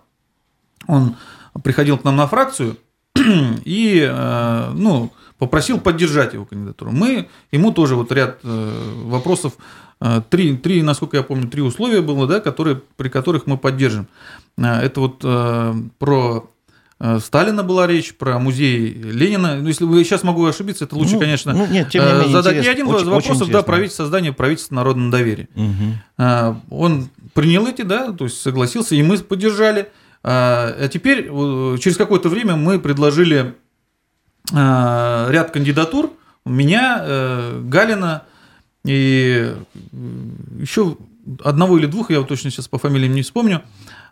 B: он приходил к нам на фракцию и э, ну, попросил поддержать его кандидатуру. Мы ему тоже вот ряд э, вопросов, э, три, три, насколько я помню, три условия было, да, которые, при которых мы поддержим. Это вот про Сталина была речь, про музей Ленина. Ну, если вы сейчас могу ошибиться, это лучше, ну, конечно, ну, нет, тем не менее, задать не один очень, вопросов, очень да, правительство, создание правительства народного доверия. Угу. Он принял эти, да, то есть согласился, и мы поддержали. А, а теперь, через какое-то время мы предложили а, ряд кандидатур. Меня, э, Галина и еще одного или двух, я вот точно сейчас по фамилиям не вспомню,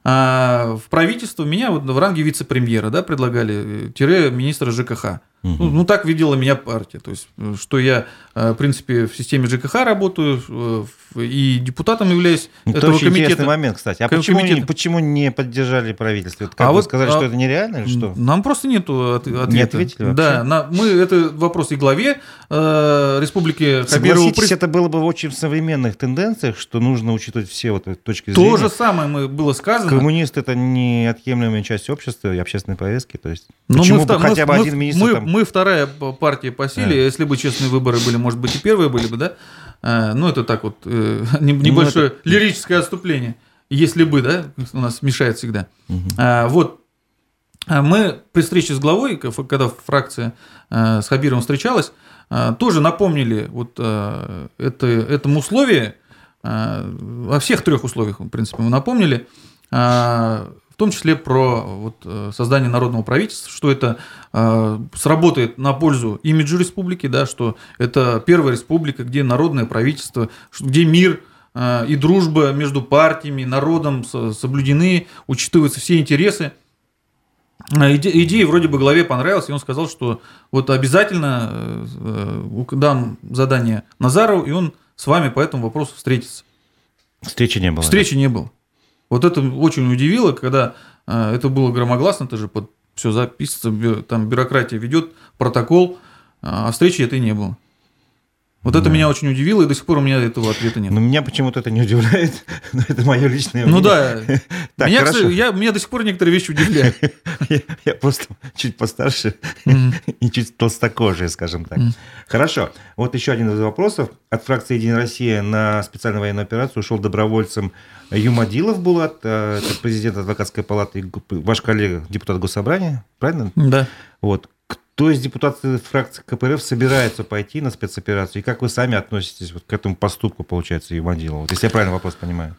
B: а в правительство меня вот в ранге вице-премьера да, предлагали, э, тире министра ЖКХ. Угу. Ну, ну, так видела меня партия. То есть, э, что я, э, в принципе, в системе ЖКХ работаю э, и депутатом являюсь
A: это этого очень комитета. интересный момент, кстати. А почему не, почему не поддержали правительство? как а вы вот, сказали, а, что это нереально или что?
B: Нам просто нету ответа.
A: Не ответили вообще?
B: Да, на, мы, это вопрос и главе э, Республики
A: Хабирову. Согласитесь, это было бы очень в современных тенденциях, что нужно учитывать все вот точки
B: зрения. То же самое мы, было сказано.
A: Коммунист – это неотъемлемая часть общества и общественной повестки. То есть, Но почему мы, бы мы, хотя бы мы, один министр
B: мы, там мы вторая партия по силе. Да. Если бы честные выборы были, может быть, и первые были бы, да? А, ну, это так вот, э, ну, небольшое ну, это... лирическое отступление. Если бы, да, у нас мешает всегда. Угу. А, вот, а мы при встрече с главой, когда фракция а, с Хабиром встречалась, тоже напомнили вот это, этому условию, о всех трех условиях, в принципе, мы напомнили, том числе про вот, э, создание народного правительства, что это э, сработает на пользу имиджу республики, да, что это первая республика, где народное правительство, где мир э, и дружба между партиями, народом соблюдены, учитываются все интересы. Э, иде, идея вроде бы главе понравилась, и он сказал, что вот обязательно э, дам задание Назарову, и он с вами по этому вопросу встретится.
A: Встречи не было.
B: Встречи да? не было. Вот это очень удивило, когда э, это было громогласно, это же под все записывается, там бюрократия ведет протокол, а встречи этой не было. Вот это меня очень удивило, и до сих пор у меня этого ответа нет.
A: Но меня почему-то это не удивляет, но это мое личное
B: мнение. Ну да. так, меня, хорошо. я, меня до сих пор некоторые вещи удивляют.
A: я, я просто чуть постарше и чуть толстокожий, скажем так. Хорошо. Вот еще один из вопросов. От фракции «Единая Россия» на специальную военную операцию ушел добровольцем Юмадилов Булат, э, президент адвокатской палаты, ваш коллега, депутат Госсобрания, правильно?
B: Да.
A: Вот. Кто из депутатов фракции КПРФ собирается пойти на спецоперацию? И как вы сами относитесь вот к этому поступку, получается, Юмадилова? Вот, если я правильно вопрос понимаю.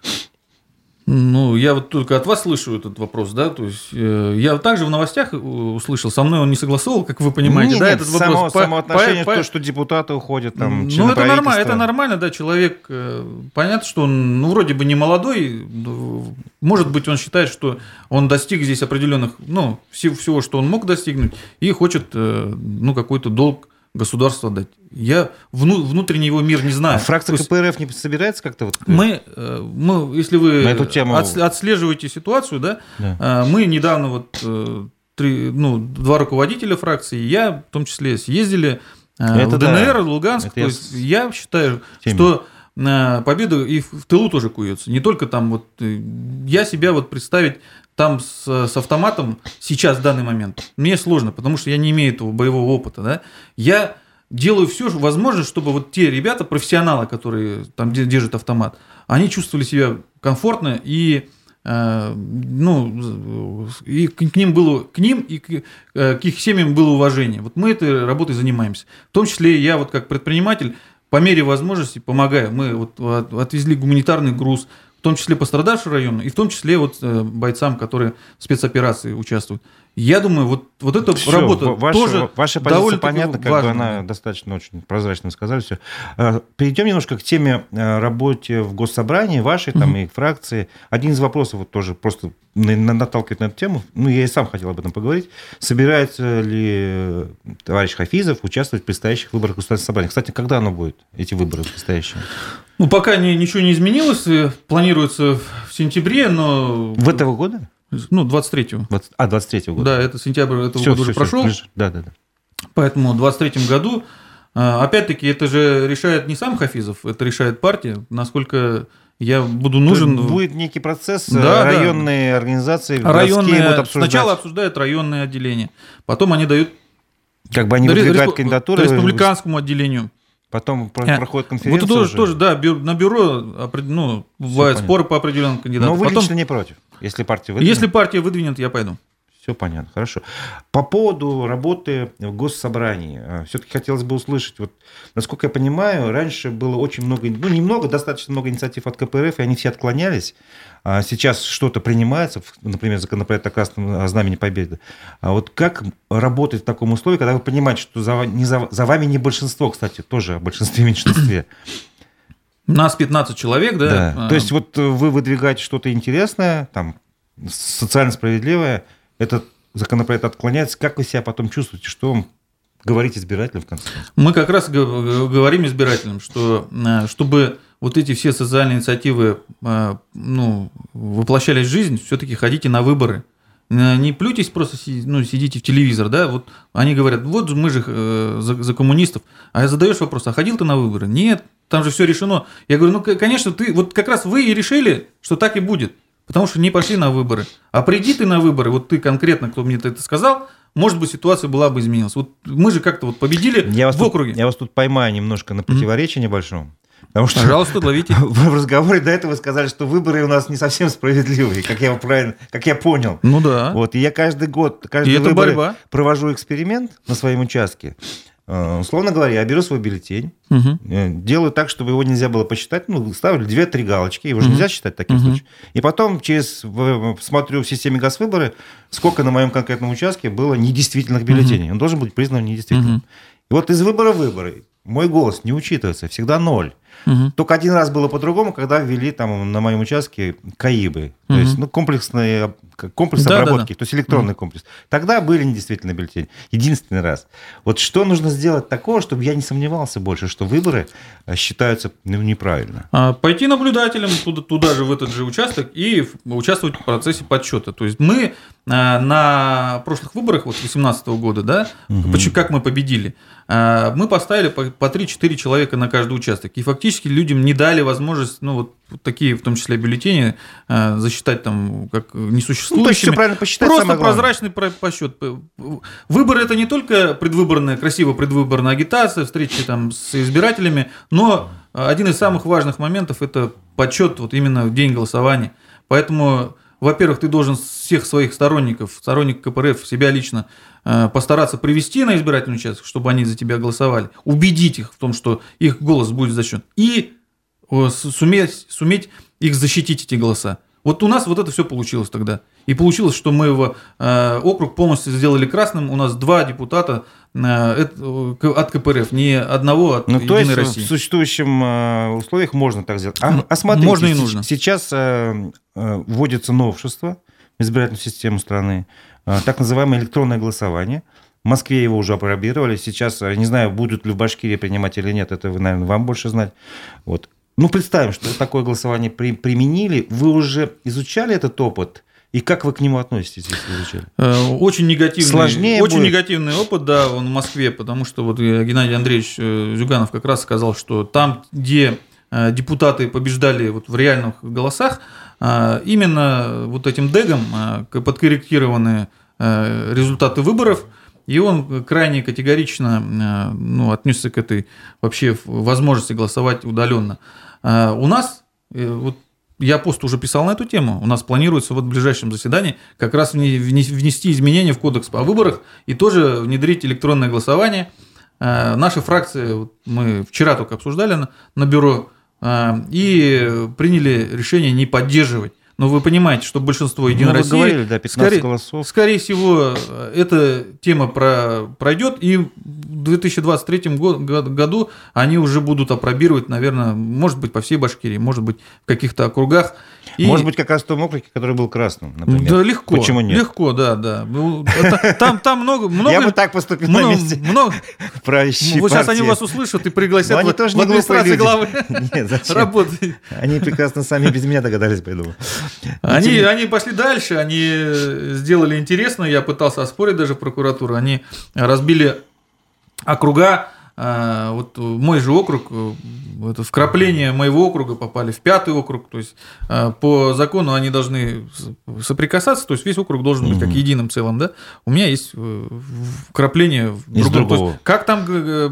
B: Ну, я вот только от вас слышу этот вопрос, да, то есть э, я также в новостях услышал, со мной он не согласовал, как вы понимаете,
A: нет,
B: да,
A: нет, этот само, вопрос. Само отношение, по, то, что депутаты уходят там.
B: Ну, это нормально, это нормально, да, человек, э, понятно, что он, ну, вроде бы не молодой, может быть, он считает, что он достиг здесь определенных, ну, всего, всего что он мог достигнуть, и хочет, э, ну, какой-то долг государству отдать. Я вну, внутренний его мир не знаю. А
A: фракция есть, КПРФ не собирается как-то вот?
B: Мы, э, мы если вы эту тему... отслеживаете ситуацию, да, да, э, мы недавно вот э, три, ну, два руководителя фракции, я в том числе съездили Это в ДНР, да. Луганск. Это я... я считаю, теме. что победа и в тылу тоже куется. Не только там вот... Я себя вот представить там с, с автоматом сейчас, в данный момент, мне сложно, потому что я не имею этого боевого опыта. Да? Я делаю все возможное, чтобы вот те ребята, профессионалы, которые там держат автомат, они чувствовали себя комфортно и э, ну, и к ним было, к ним и к, э, к их семьям было уважение. Вот мы этой работой занимаемся. В том числе я вот как предприниматель по мере возможности помогаю. Мы вот отвезли гуманитарный груз, в том числе пострадавшим району, и в том числе вот э, бойцам, которые в спецоперации участвуют. Я думаю, вот, вот эта все, работа
A: ваша,
B: тоже
A: Ваша позиция понятна, как важна. бы она достаточно очень прозрачно сказали все. А, перейдем немножко к теме э, работы в госсобрании вашей, там, угу. и фракции. Один из вопросов вот тоже просто наталкивает на эту тему, ну, я и сам хотел об этом поговорить. Собирается ли э, товарищ Хафизов участвовать в предстоящих выборах государственного собрания? Кстати, когда оно будет, эти выборы предстоящие?
B: Ну, пока не, ничего не изменилось. Планируется в сентябре, но...
A: В этого года?
B: Ну, 23-го.
A: 20... А, 23-го года.
B: Да, это сентябрь этого все, года все, уже все, прошел.
A: Да, да, да.
B: Поэтому в 23-м году, а, опять-таки, это же решает не сам Хафизов, это решает партия. Насколько я буду нужен.
A: Будет некий процесс, да, районные да. организации,
B: районные, будут обсуждать. Сначала обсуждают районные отделения, потом они дают...
A: Как бы они выдвигают кандидатуры.
B: Республиканскому отделению.
A: Потом а, проходит конференция.
B: Вот тоже, тоже, да, на бюро ну, бывают Все споры по определенным кандидатам.
A: Но вы
B: Потом,
A: лично не против, если партия
B: выдвинет? Если партия выдвинет, я пойду.
A: Все понятно, хорошо. По поводу работы в госсобрании, а, все-таки хотелось бы услышать, вот, насколько я понимаю, раньше было очень много, ну, немного, достаточно много инициатив от КПРФ, и они все отклонялись. А сейчас что-то принимается, например, законопроект о Красном Знамени Победы. А вот как работать в таком условии, когда вы понимаете, что за, не за, за вами не большинство, кстати, тоже о большинстве меньшинстве?
B: Нас 15 человек, да? да.
A: А... То есть вот вы выдвигаете что-то интересное, там, социально справедливое, этот законопроект отклоняется, как вы себя потом чувствуете, что вам говорить избирателям в конце?
B: Мы как раз говорим избирателям, что э, чтобы вот эти все социальные инициативы э, ну, воплощались в жизнь, все-таки ходите на выборы. Э, не плюйтесь просто, ну, сидите в телевизор, да, вот они говорят, вот мы же э, за, за коммунистов, а я задаешь вопрос, а ходил ты на выборы? Нет, там же все решено. Я говорю, ну, конечно, ты, вот как раз вы и решили, что так и будет, потому что не пошли на выборы. А приди ты на выборы, вот ты конкретно, кто мне это сказал, может быть, ситуация была бы изменилась. Вот мы же как-то вот победили
A: я
B: в округе.
A: Тут, я вас тут поймаю немножко на противоречие mm-hmm. небольшом. Потому что
B: Пожалуйста, ловите.
A: В разговоре до этого сказали, что выборы у нас не совсем справедливые, как я правильно, как я понял.
B: Ну да.
A: Вот, и я каждый год, каждый
B: борьба.
A: провожу эксперимент на своем участке. Uh, условно говоря, я беру свой бюллетень, угу. делаю так, чтобы его нельзя было посчитать. Ну, ставлю две-три галочки, его же угу. нельзя считать в таких угу. случаях. И потом через смотрю в системе газвыборы, сколько на моем конкретном участке было недействительных бюллетеней. Угу. Он должен быть признан недействительным. Угу. И вот из выбора в выборы мой голос не учитывается, всегда ноль. Угу. Только один раз было по-другому, когда ввели там на моем участке КАИБы. То угу. есть ну, комплексные, комплекс да, обработки, да, да. то есть электронный угу. комплекс. Тогда были недействительные бюллетени. Единственный раз. Вот что нужно сделать такого, чтобы я не сомневался больше, что выборы э, считаются ну, неправильно?
B: А, пойти наблюдателем туда, туда же, в этот же участок, и участвовать в процессе подсчета. То есть мы э, на прошлых выборах, вот 2018 года, да, угу. как мы победили, мы поставили по 3-4 человека на каждый участок. И фактически людям не дали возможность, ну, вот, вот такие, в том числе, бюллетени э, засчитать там как несуществующими. Ну, то есть все
A: правильно посчитать,
B: Просто прозрачный посчет. Выборы – это не только предвыборная, красиво предвыборная агитация, встречи там с избирателями, но один из самых важных моментов – это подсчет вот именно в день голосования. Поэтому во-первых, ты должен всех своих сторонников, сторонников КПРФ, себя лично э, постараться привести на избирательный участок, чтобы они за тебя голосовали, убедить их в том, что их голос будет зачтен, и суметь, суметь их защитить, эти голоса. Вот у нас вот это все получилось тогда. И получилось, что мы его э, округ полностью сделали красным. У нас два депутата от КПРФ, не одного от
A: ну,
B: Единой
A: то есть
B: России.
A: В существующих э, условиях можно так сделать. А, а смотрите,
B: можно и нужно.
A: Сейчас э, э, вводится новшество в избирательную систему страны, э, так называемое электронное голосование. В Москве его уже опробировали. Сейчас, не знаю, будут ли в Башкирии принимать или нет, это, наверное, вам больше знать. Вот. Ну, представим, что такое голосование при, применили. Вы уже изучали этот опыт? И как вы к нему относитесь, если изучали?
B: Э, очень негативный,
A: Сложнее
B: очень
A: будет.
B: негативный опыт, да, он в Москве, потому что вот Геннадий Андреевич э, Зюганов как раз сказал, что там, где депутаты побеждали вот в реальных голосах, именно вот этим дегом подкорректированные результаты выборов, и он крайне категорично ну, отнесся к этой вообще возможности голосовать удаленно. У нас, вот я пост уже писал на эту тему. У нас планируется вот в ближайшем заседании как раз внести изменения в кодекс о выборах и тоже внедрить электронное голосование. Э, наши фракции, мы вчера только обсуждали на, на бюро, э, и приняли решение не поддерживать но вы понимаете, что большинство Единой ну, России...
A: говорили, да, 15
B: скорее,
A: голосов.
B: Скорее всего, эта тема про, пройдет, и в 2023 году они уже будут опробировать, наверное, может быть, по всей Башкирии, может быть, в каких-то округах.
A: И... Может быть, как раз в том округе, который был красным, например.
B: Да, легко.
A: Почему нет?
B: Легко, да, да. Там, там много, много...
A: Я бы так поступил много, на месте
B: много... правящей Вот сейчас они вас услышат и пригласят
A: они
B: в,
A: тоже
B: в администрации главы
A: Нет, зачем? работать. Они прекрасно сами без меня догадались, пойду.
B: Они, они пошли дальше, они сделали интересно, я пытался оспорить даже прокуратуру, они разбили округа, вот мой же округ, э, это вкрапление моего округа попали в пятый округ, то есть а, по закону они должны соприкасаться, то есть весь округ должен быть как единым целым, да. У меня есть э, вкрапление в
A: другом. другого.
B: Есть, как там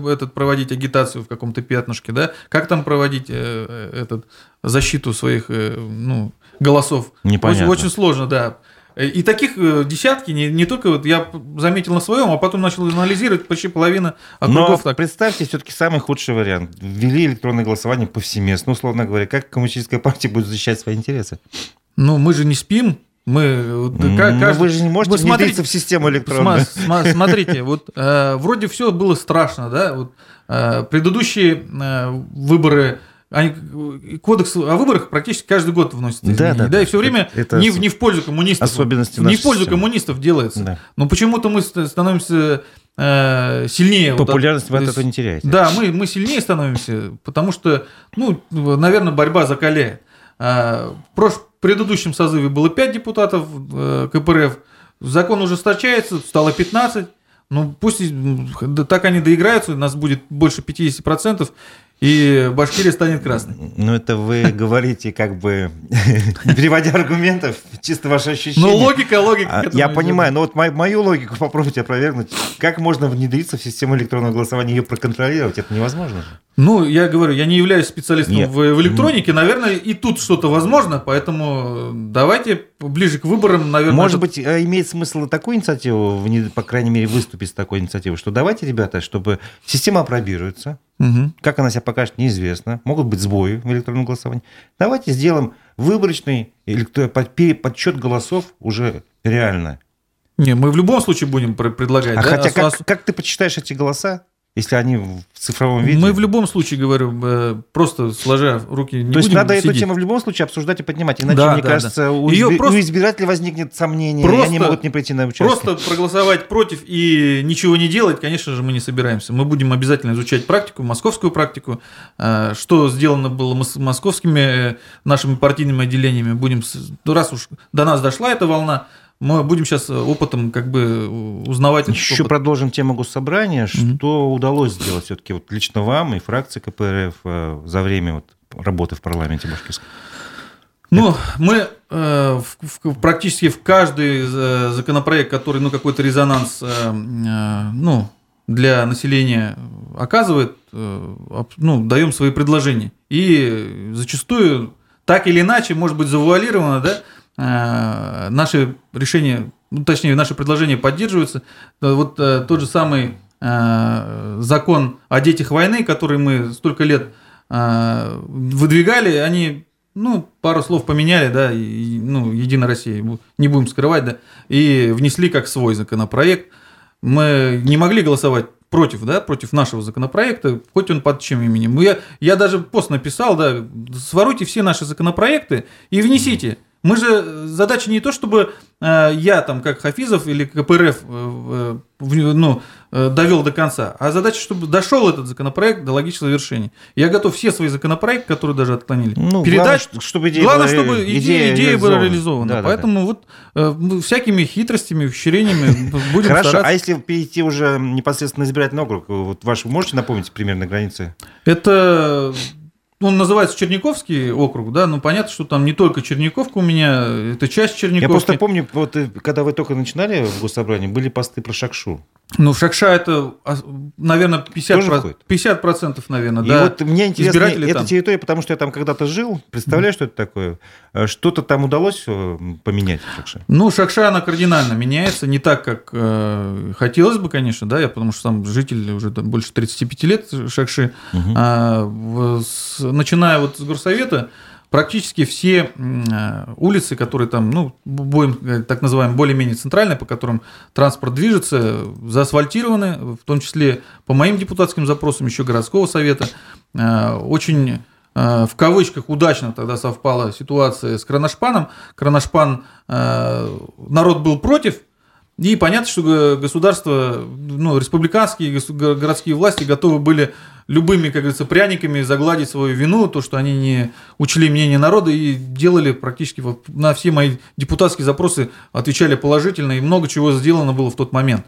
B: этот проводить агитацию в каком-то пятнышке, да? Как там проводить э, этот защиту своих ну, голосов?
A: Непонятно.
B: Очень, очень сложно, да. И таких э, десятки, не, не только вот я заметил на своем, а потом начал анализировать почти половина округов.
A: Но так. представьте, все-таки самый худший вариант. Ввели электронное голосование повсеместно, условно говоря. Как коммунистическая партия будет защищать свои интересы?
B: Ну, мы же не спим, мы,
A: ну, каждый, вы же не можете вы внедриться в систему электронную.
B: Смотрите, вот э, вроде все было страшно, да, вот э, предыдущие э, выборы они, кодекс о выборах практически каждый год вносится изменения. Да, да, да, и все время это, не, не в пользу коммунистов.
A: Особенности
B: Не в пользу системы. коммунистов делается. Да. Но почему-то мы становимся э, сильнее.
A: Популярность вот, вы от этого не теряете.
B: Да, мы, мы сильнее становимся, потому что, ну, наверное, борьба закаляет. А, в предыдущем созыве было 5 депутатов э, КПРФ, закон ужесточается, стало 15. Ну, пусть так они доиграются, у нас будет больше 50%, и Башкирия станет красной.
A: Ну, это вы говорите, как бы, переводя аргументов, чисто ваше ощущение.
B: Ну, логика, логика.
A: А, я понимаю, но вот мою логику попробуйте опровергнуть. Как можно внедриться в систему электронного голосования, ее проконтролировать? Это невозможно же.
B: Ну, я говорю, я не являюсь специалистом Нет. в, в электронике. Наверное, и тут что-то возможно, поэтому давайте ближе к выборам, наверное...
A: Может это... быть, э, имеет смысл такую инициативу, по крайней мере, выступить с такой инициативой, что давайте, ребята, чтобы система опробируется, угу. как она себя покажет, неизвестно, могут быть сбои в электронном голосовании. Давайте сделаем выборочный подсчет голосов уже реально.
B: Не, мы в любом случае будем предлагать. А
A: да? хотя а как, как ты почитаешь эти голоса? Если они в цифровом виде.
B: Мы в любом случае, говорю, э, просто сложа руки не
A: То
B: есть
A: надо
B: сидеть.
A: эту тему в любом случае обсуждать и поднимать. Иначе, да, мне да, кажется, да. У, Ее изби... просто... у избирателя возникнет сомнение, просто, и они могут не прийти на участие.
B: Просто проголосовать против и ничего не делать, конечно же, мы не собираемся. Мы будем обязательно изучать практику, московскую практику, э, что сделано было московскими э, нашими партийными отделениями. Будем, раз уж до нас дошла эта волна, мы будем сейчас опытом как бы узнавать.
A: Еще опыт. продолжим тему госсобрания. Что mm удалось сделать все-таки вот лично вам и фракции КПРФ э, за время вот работы в парламенте башкирском?
B: Ну, мы э, в, в, практически в каждый э, законопроект, который ну, какой-то резонанс э, э, ну, для населения оказывает, э, ну, даем свои предложения. И зачастую так или иначе, может быть, завуалировано, да, Э, наши решения, ну, точнее, наши предложения поддерживаются. Э, вот э, тот же самый закон о детях войны, который мы столько лет выдвигали, они ну, пару слов поменяли, да, и, ну, Единая Россия, не будем скрывать, да, и внесли как свой законопроект. Мы не могли голосовать против, да, против нашего законопроекта, хоть он под чем именем. Я, я даже пост написал, да, своруйте все наши законопроекты и внесите. Мы же задача не то, чтобы э, я там как Хафизов или КПРФ э, э, ну, э, довел до конца, а задача, чтобы дошел этот законопроект до логического завершения. Я готов все свои законопроекты, которые даже отклонили, ну, передать.
A: Главное, чтобы идея
B: главное, была, чтобы идея, идея была реализована. Да, Поэтому да, вот э, всякими хитростями, ухищрениями будем
A: Хорошо,
B: стараться.
A: а если перейти уже непосредственно на избирательный округ, вот ваш, можете напомнить примерно границы?
B: Это он называется Черниковский округ, да, ну понятно, что там не только Черниковка у меня, это часть Черниковки. Я
A: просто помню, вот э, когда вы только начинали в госсобрании, были посты про Шакшу.
B: Ну, Шакша это, а, наверное, 50%, 50% наверное,
A: И да. вот мне интересно, эта там. территория, потому что я там когда-то жил, представляю, mm. что это такое? Э, что-то там удалось э, поменять в
B: Шакше? Ну, Шакша, она кардинально меняется, не так, как э, хотелось бы, конечно, да, я потому что сам житель уже там, больше 35 лет Шакши. Угу. А, с, начиная вот с горсовета, практически все э, улицы, которые там, ну, будем э, так называем, более-менее центральные, по которым транспорт движется, заасфальтированы, в том числе по моим депутатским запросам еще городского совета. Э, очень в кавычках удачно тогда совпала ситуация с Кроношпаном. Кроношпан, народ был против, и понятно, что государство, ну, республиканские городские власти готовы были любыми, как говорится, пряниками загладить свою вину, то, что они не учли мнение народа и делали практически на все мои депутатские запросы, отвечали положительно, и много чего сделано было в тот момент.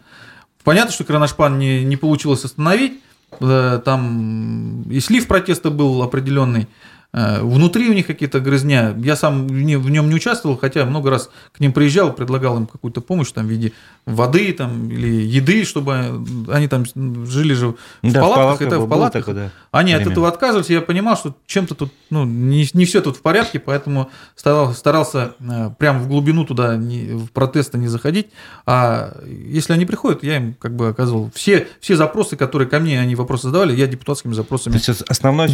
B: Понятно, что Кроношпан не, не получилось остановить, э, там и слив протеста был определенный, внутри у них какие-то грызня. Я сам в нем не участвовал, хотя много раз к ним приезжал, предлагал им какую-то помощь там, в виде воды там, или еды, чтобы они там жили же в да, палатках. это в палатках. Такое, да, они время. от этого отказывались. Я понимал, что чем-то тут ну, не, не все тут в порядке, поэтому старался, старался э, прям в глубину туда не, в протесты не заходить. А если они приходят, я им как бы оказывал все, все запросы, которые ко мне они вопросы задавали, я депутатскими запросами.
A: То есть основное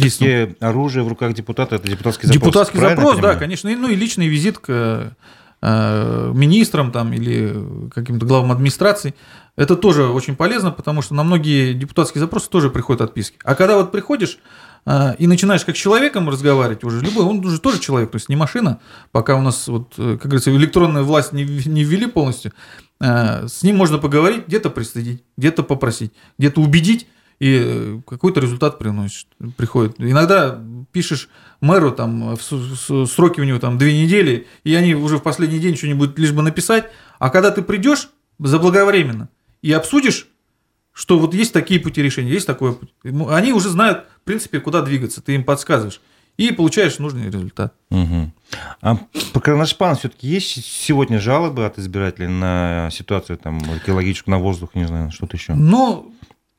A: оружие в руках депутатов депутата это депутатский запрос.
B: Депутатский запрос, да, конечно. Ну и личный визит к э, министрам там, или каким-то главам администрации. Это тоже очень полезно, потому что на многие депутатские запросы тоже приходят отписки. А когда вот приходишь э, и начинаешь как с человеком разговаривать уже, любой, он уже тоже человек, то есть не машина, пока у нас, вот, э, как говорится, электронная власть не, не ввели полностью, с ним можно поговорить, где-то пристыдить, где-то попросить, где-то убедить, и э, какой-то результат приносит, приходит. Иногда пишешь мэру, там, в сроки у него там две недели, и они уже в последний день что-нибудь лишь бы написать, а когда ты придешь заблаговременно и обсудишь, что вот есть такие пути решения, есть такой путь, они уже знают, в принципе, куда двигаться, ты им подсказываешь. И получаешь нужный результат.
A: Угу. А по Кроношпану все-таки есть сегодня жалобы от избирателей на ситуацию там экологическую, на воздух, не знаю, что-то еще?
B: Ну,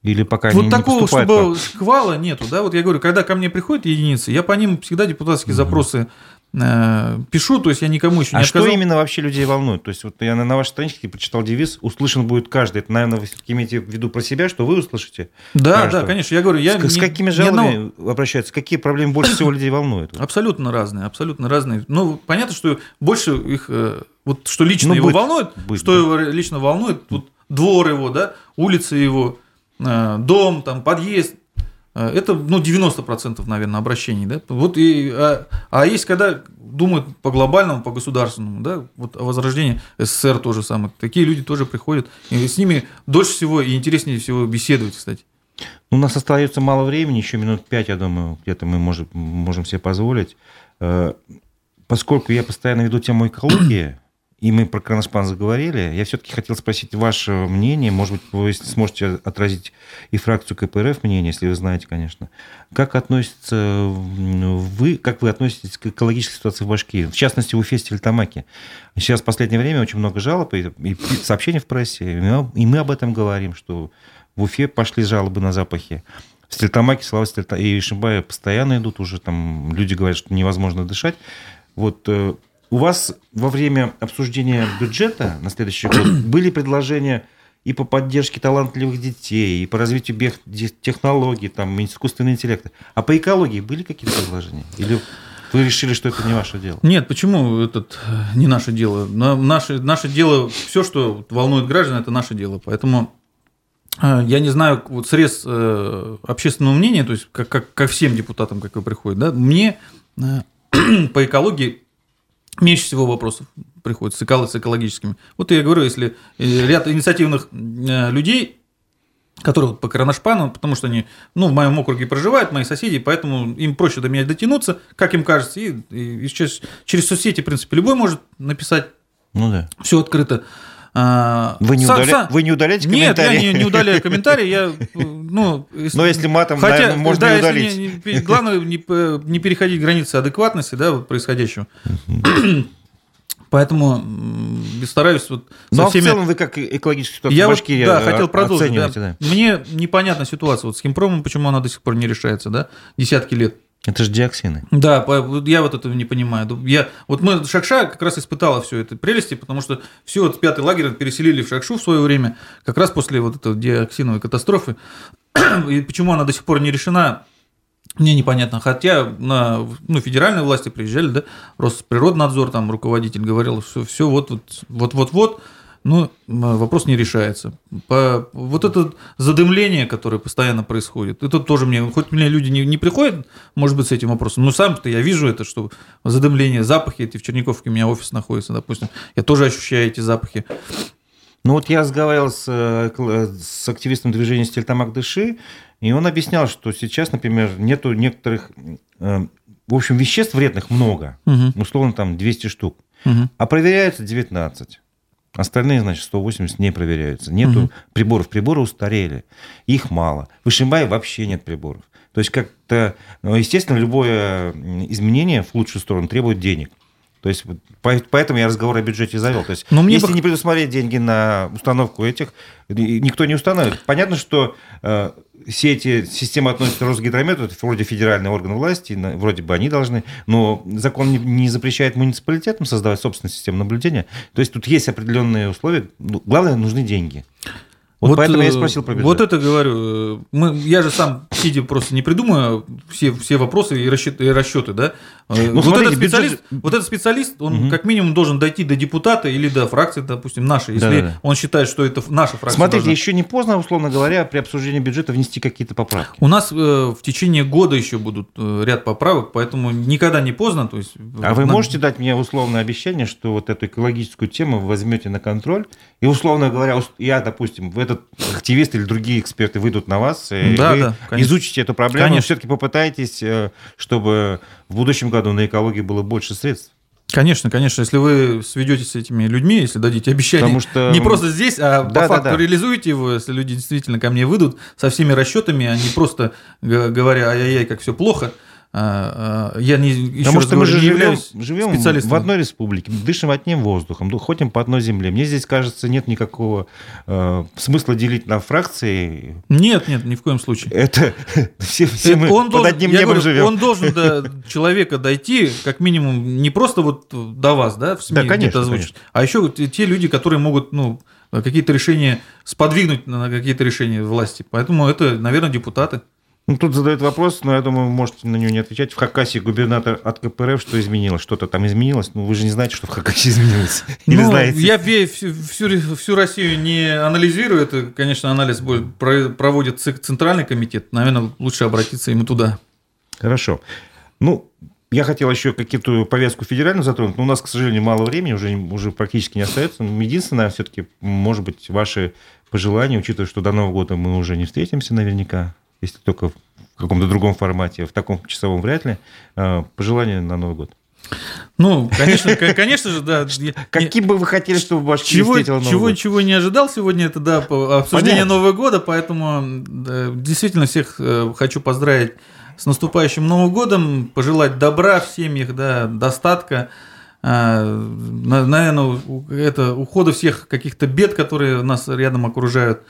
A: или пока
B: вот не, такого, не чтобы по... шквала нету, да, вот я говорю, когда ко мне приходят единицы, я по ним всегда депутатские угу. запросы э, пишу, то есть я никому еще
A: не а отказал. что именно вообще людей волнует? То есть вот я на вашей страничке прочитал девиз «Услышан будет каждый». Это, наверное, вы все-таки имеете в виду про себя, что вы услышите?
B: Да, каждого. да, конечно. Я говорю, я
A: с, не, с какими жалобами одного... обращаются? Какие проблемы больше всего людей волнуют?
B: Абсолютно разные, абсолютно разные. Ну, понятно, что больше их, э, вот что лично ну, его быть, волнует, быть, что да. его лично волнует, вот двор его, да, улица его, дом, там, подъезд. Э, это ну, 90%, наверное, обращений. Да? Вот и, а, а есть, когда думают по глобальному, по государственному, да, вот о возрождении СССР тоже самое. Такие люди тоже приходят. И с ними дольше всего и интереснее всего беседовать, кстати.
A: У нас остается мало времени, еще минут пять, я думаю, где-то мы можем, можем себе позволить. Э, поскольку я постоянно веду тему экологии, и мы про Кроноспан заговорили, я все-таки хотел спросить ваше мнение, может быть, вы сможете отразить и фракцию КПРФ мнение, если вы знаете, конечно. Как относится вы, как вы относитесь к экологической ситуации в Башкирии, в частности, в Уфе Стельтамаке? Сейчас в последнее время очень много жалоб и, сообщений в прессе, и мы об этом говорим, что в Уфе пошли жалобы на запахи. В Стельтамаке, Слава Стельта и Ишимбая постоянно идут уже, там люди говорят, что невозможно дышать. Вот э, у вас во время обсуждения бюджета на следующий год были предложения и по поддержке талантливых детей, и по развитию технологий, там, искусственного интеллекта. А по экологии были какие-то предложения? Или вы решили, что это не ваше дело?
B: Нет, почему этот не наше дело? Наше, наше дело, все, что волнует граждан, это наше дело. Поэтому э, я не знаю, вот срез э, общественного мнения, то есть как, как, ко всем депутатам, как вы приходит, да, мне э, по экологии меньше всего вопросов приходит с экологическими. Вот я говорю, если э, ряд инициативных э, людей, которые по Коронашпану, потому что они ну, в моем округе проживают, мои соседи, поэтому им проще до меня дотянуться, как им кажется, и, и через, через соцсети, в принципе, любой может написать. Ну да. Все открыто.
A: Вы не, удаля... Са... Вы не удаляете комментарии?
B: Нет, я не, не удаляю комментарии. Я,
A: ну, если... Но если матом, Хотя, наверное, можно да, не удалить.
B: Не, не, главное не, не переходить границы адекватности да, происходящего. Поэтому стараюсь вот
A: со ну, всеми... а в целом вы как экологический ситуацию
B: Я вот, да, хотел продолжить. Да. Да. Мне непонятна ситуация вот с химпромом, почему она до сих пор не решается, да, десятки лет.
A: Это же диоксины.
B: Да, я вот этого не понимаю. Я, вот мы Шакша как раз испытала все это прелести, потому что все вот пятый лагерь переселили в Шакшу в свое время, как раз после вот этой диоксиновой катастрофы. И почему она до сих пор не решена, мне непонятно. Хотя на ну, федеральные власти приезжали, да, Росприроднадзор, там руководитель говорил, что все вот ну, вопрос не решается. По, вот это задымление, которое постоянно происходит, это тоже мне, хоть мне люди не, не приходят, может быть, с этим вопросом, но сам-то я вижу это, что задымление, запахи, эти в Черниковке у меня офис находится, допустим, я тоже ощущаю эти запахи.
A: Ну вот я разговаривал с, э, с активистом движения Стельтамак Дыши, и он объяснял, что сейчас, например, нету некоторых, э, в общем, веществ вредных много, угу. условно там 200 штук, угу. а проверяется 19. Остальные, значит, 180 не проверяются. Нету угу. приборов. Приборы устарели. Их мало. В Ишимбае вообще нет приборов. То есть как-то, ну, естественно, любое изменение в лучшую сторону требует денег. То есть поэтому я разговор о бюджете завел. То есть Но мне если бы... не предусмотреть деньги на установку этих, никто не установит. Понятно, что э, все эти системы относятся к Росгидромету, это вроде федеральный орган власти, вроде бы они должны, но закон не запрещает муниципалитетам создавать собственную систему наблюдения. То есть тут есть определенные условия. Ну, главное, нужны деньги.
B: Вот, вот поэтому я и э, спросил про бюджет. Вот это говорю. Э, мы, я же сам, сидя, просто не придумаю все, все вопросы и расчеты, и расчеты да? Э, ну, вот, этот специалист, бюджет... вот этот специалист, он угу. как минимум должен дойти до депутата или до фракции, допустим, нашей, если да, да. он считает, что это наша фракция.
A: Смотрите, должна... еще не поздно, условно говоря, при обсуждении бюджета внести какие-то поправки.
B: У нас э, в течение года еще будут э, ряд поправок, поэтому никогда не поздно. То есть,
A: а вы можете дать мне условное обещание, что вот эту экологическую тему вы возьмете на контроль, и, условно говоря, я, допустим, в этот активист или другие эксперты выйдут на вас, и да, вы да, изучите эту проблему, все-таки попытаетесь, э, чтобы в будущем году на экологию было больше средств.
B: Конечно, конечно, если вы сведетесь с этими людьми, если дадите обещание, Потому что... не просто здесь, а да, по факту да, да. реализуете его, если люди действительно ко мне выйдут со всеми расчетами, а не просто говоря, ай-яй-яй, как все плохо, я не, еще
A: Потому что мы же живем, живем в одной республике, дышим одним воздухом, ходим по одной земле. Мне здесь, кажется, нет никакого э, смысла делить на фракции.
B: Нет, нет, ни в коем случае.
A: Это все, все мы он под должен, одним небом говорю, живем.
B: Он должен до человека дойти, как минимум, не просто вот до вас, да, в СМИ да, конечно, озвучить, конечно. а еще те люди, которые могут, ну, какие-то решения сподвигнуть на какие-то решения власти. Поэтому это, наверное, депутаты.
A: Ну, тут задают вопрос, но я думаю, вы можете на него не отвечать. В Хакасии губернатор от КПРФ что изменилось? Что-то там изменилось? Ну, вы же не знаете, что в Хакасии изменилось. Или ну, знаете?
B: Я всю, всю, всю Россию не анализирую. Это, конечно, анализ проводит Центральный комитет. Наверное, лучше обратиться ему туда.
A: Хорошо. Ну, я хотел еще какие-то повестку федеральную затронуть, но у нас, к сожалению, мало времени, уже, уже практически не остается. Единственное, все-таки, может быть, ваши пожелания, учитывая, что до Нового года мы уже не встретимся наверняка, если только в каком-то другом формате, в таком часовом вряд ли. А, пожелания на Новый год.
B: Ну, конечно, конечно же, да.
A: Каким бы вы хотели, чтобы ваш
B: чего, встретил Новый чего, год? Чего не ожидал сегодня, это, да, обсуждение Понятно. Нового года, поэтому да, действительно всех э, хочу поздравить с наступающим Новым годом, пожелать добра в семьях, да, достатка, а, наверное, это ухода всех каких-то бед, которые нас рядом окружают,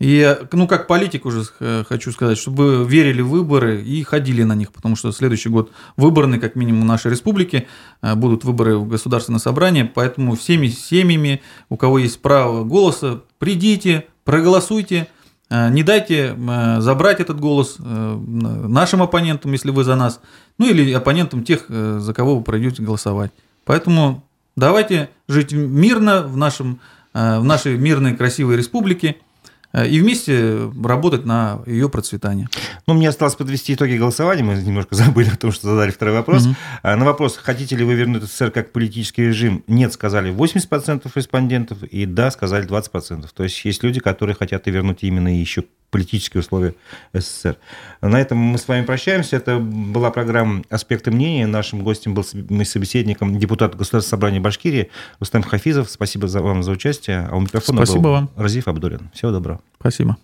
B: и, ну, как политик уже хочу сказать, чтобы верили в выборы и ходили на них, потому что следующий год выборный, как минимум, в нашей республике, э, будут выборы в государственное собрание, поэтому всеми семьями, у кого есть право голоса, придите, проголосуйте, э, не дайте э, забрать этот голос нашим оппонентам, если вы за нас, ну или оппонентам тех, за кого вы пройдете голосовать. Поэтому давайте жить мирно в, нашем, в нашей мирной красивой республике – Э, и вместе работать на ее процветание.
A: Ну, мне осталось подвести итоги голосования. Мы немножко забыли о том, что задали второй вопрос. Угу. На вопрос, хотите ли вы вернуть СССР как политический режим, нет, сказали 80% респондентов, и да, сказали 20%. То есть есть люди, которые хотят и вернуть именно еще политические условия СССР. На этом мы с вами прощаемся. Это была программа «Аспекты мнения». Нашим гостем был мой собеседником депутат Государственного собрания Башкирии Рустам Хафизов. Спасибо за, вам за участие. А у микрофона
B: Спасибо
A: был
B: вам.
A: Разиф Абдулин. Всего доброго.
B: Спасибо.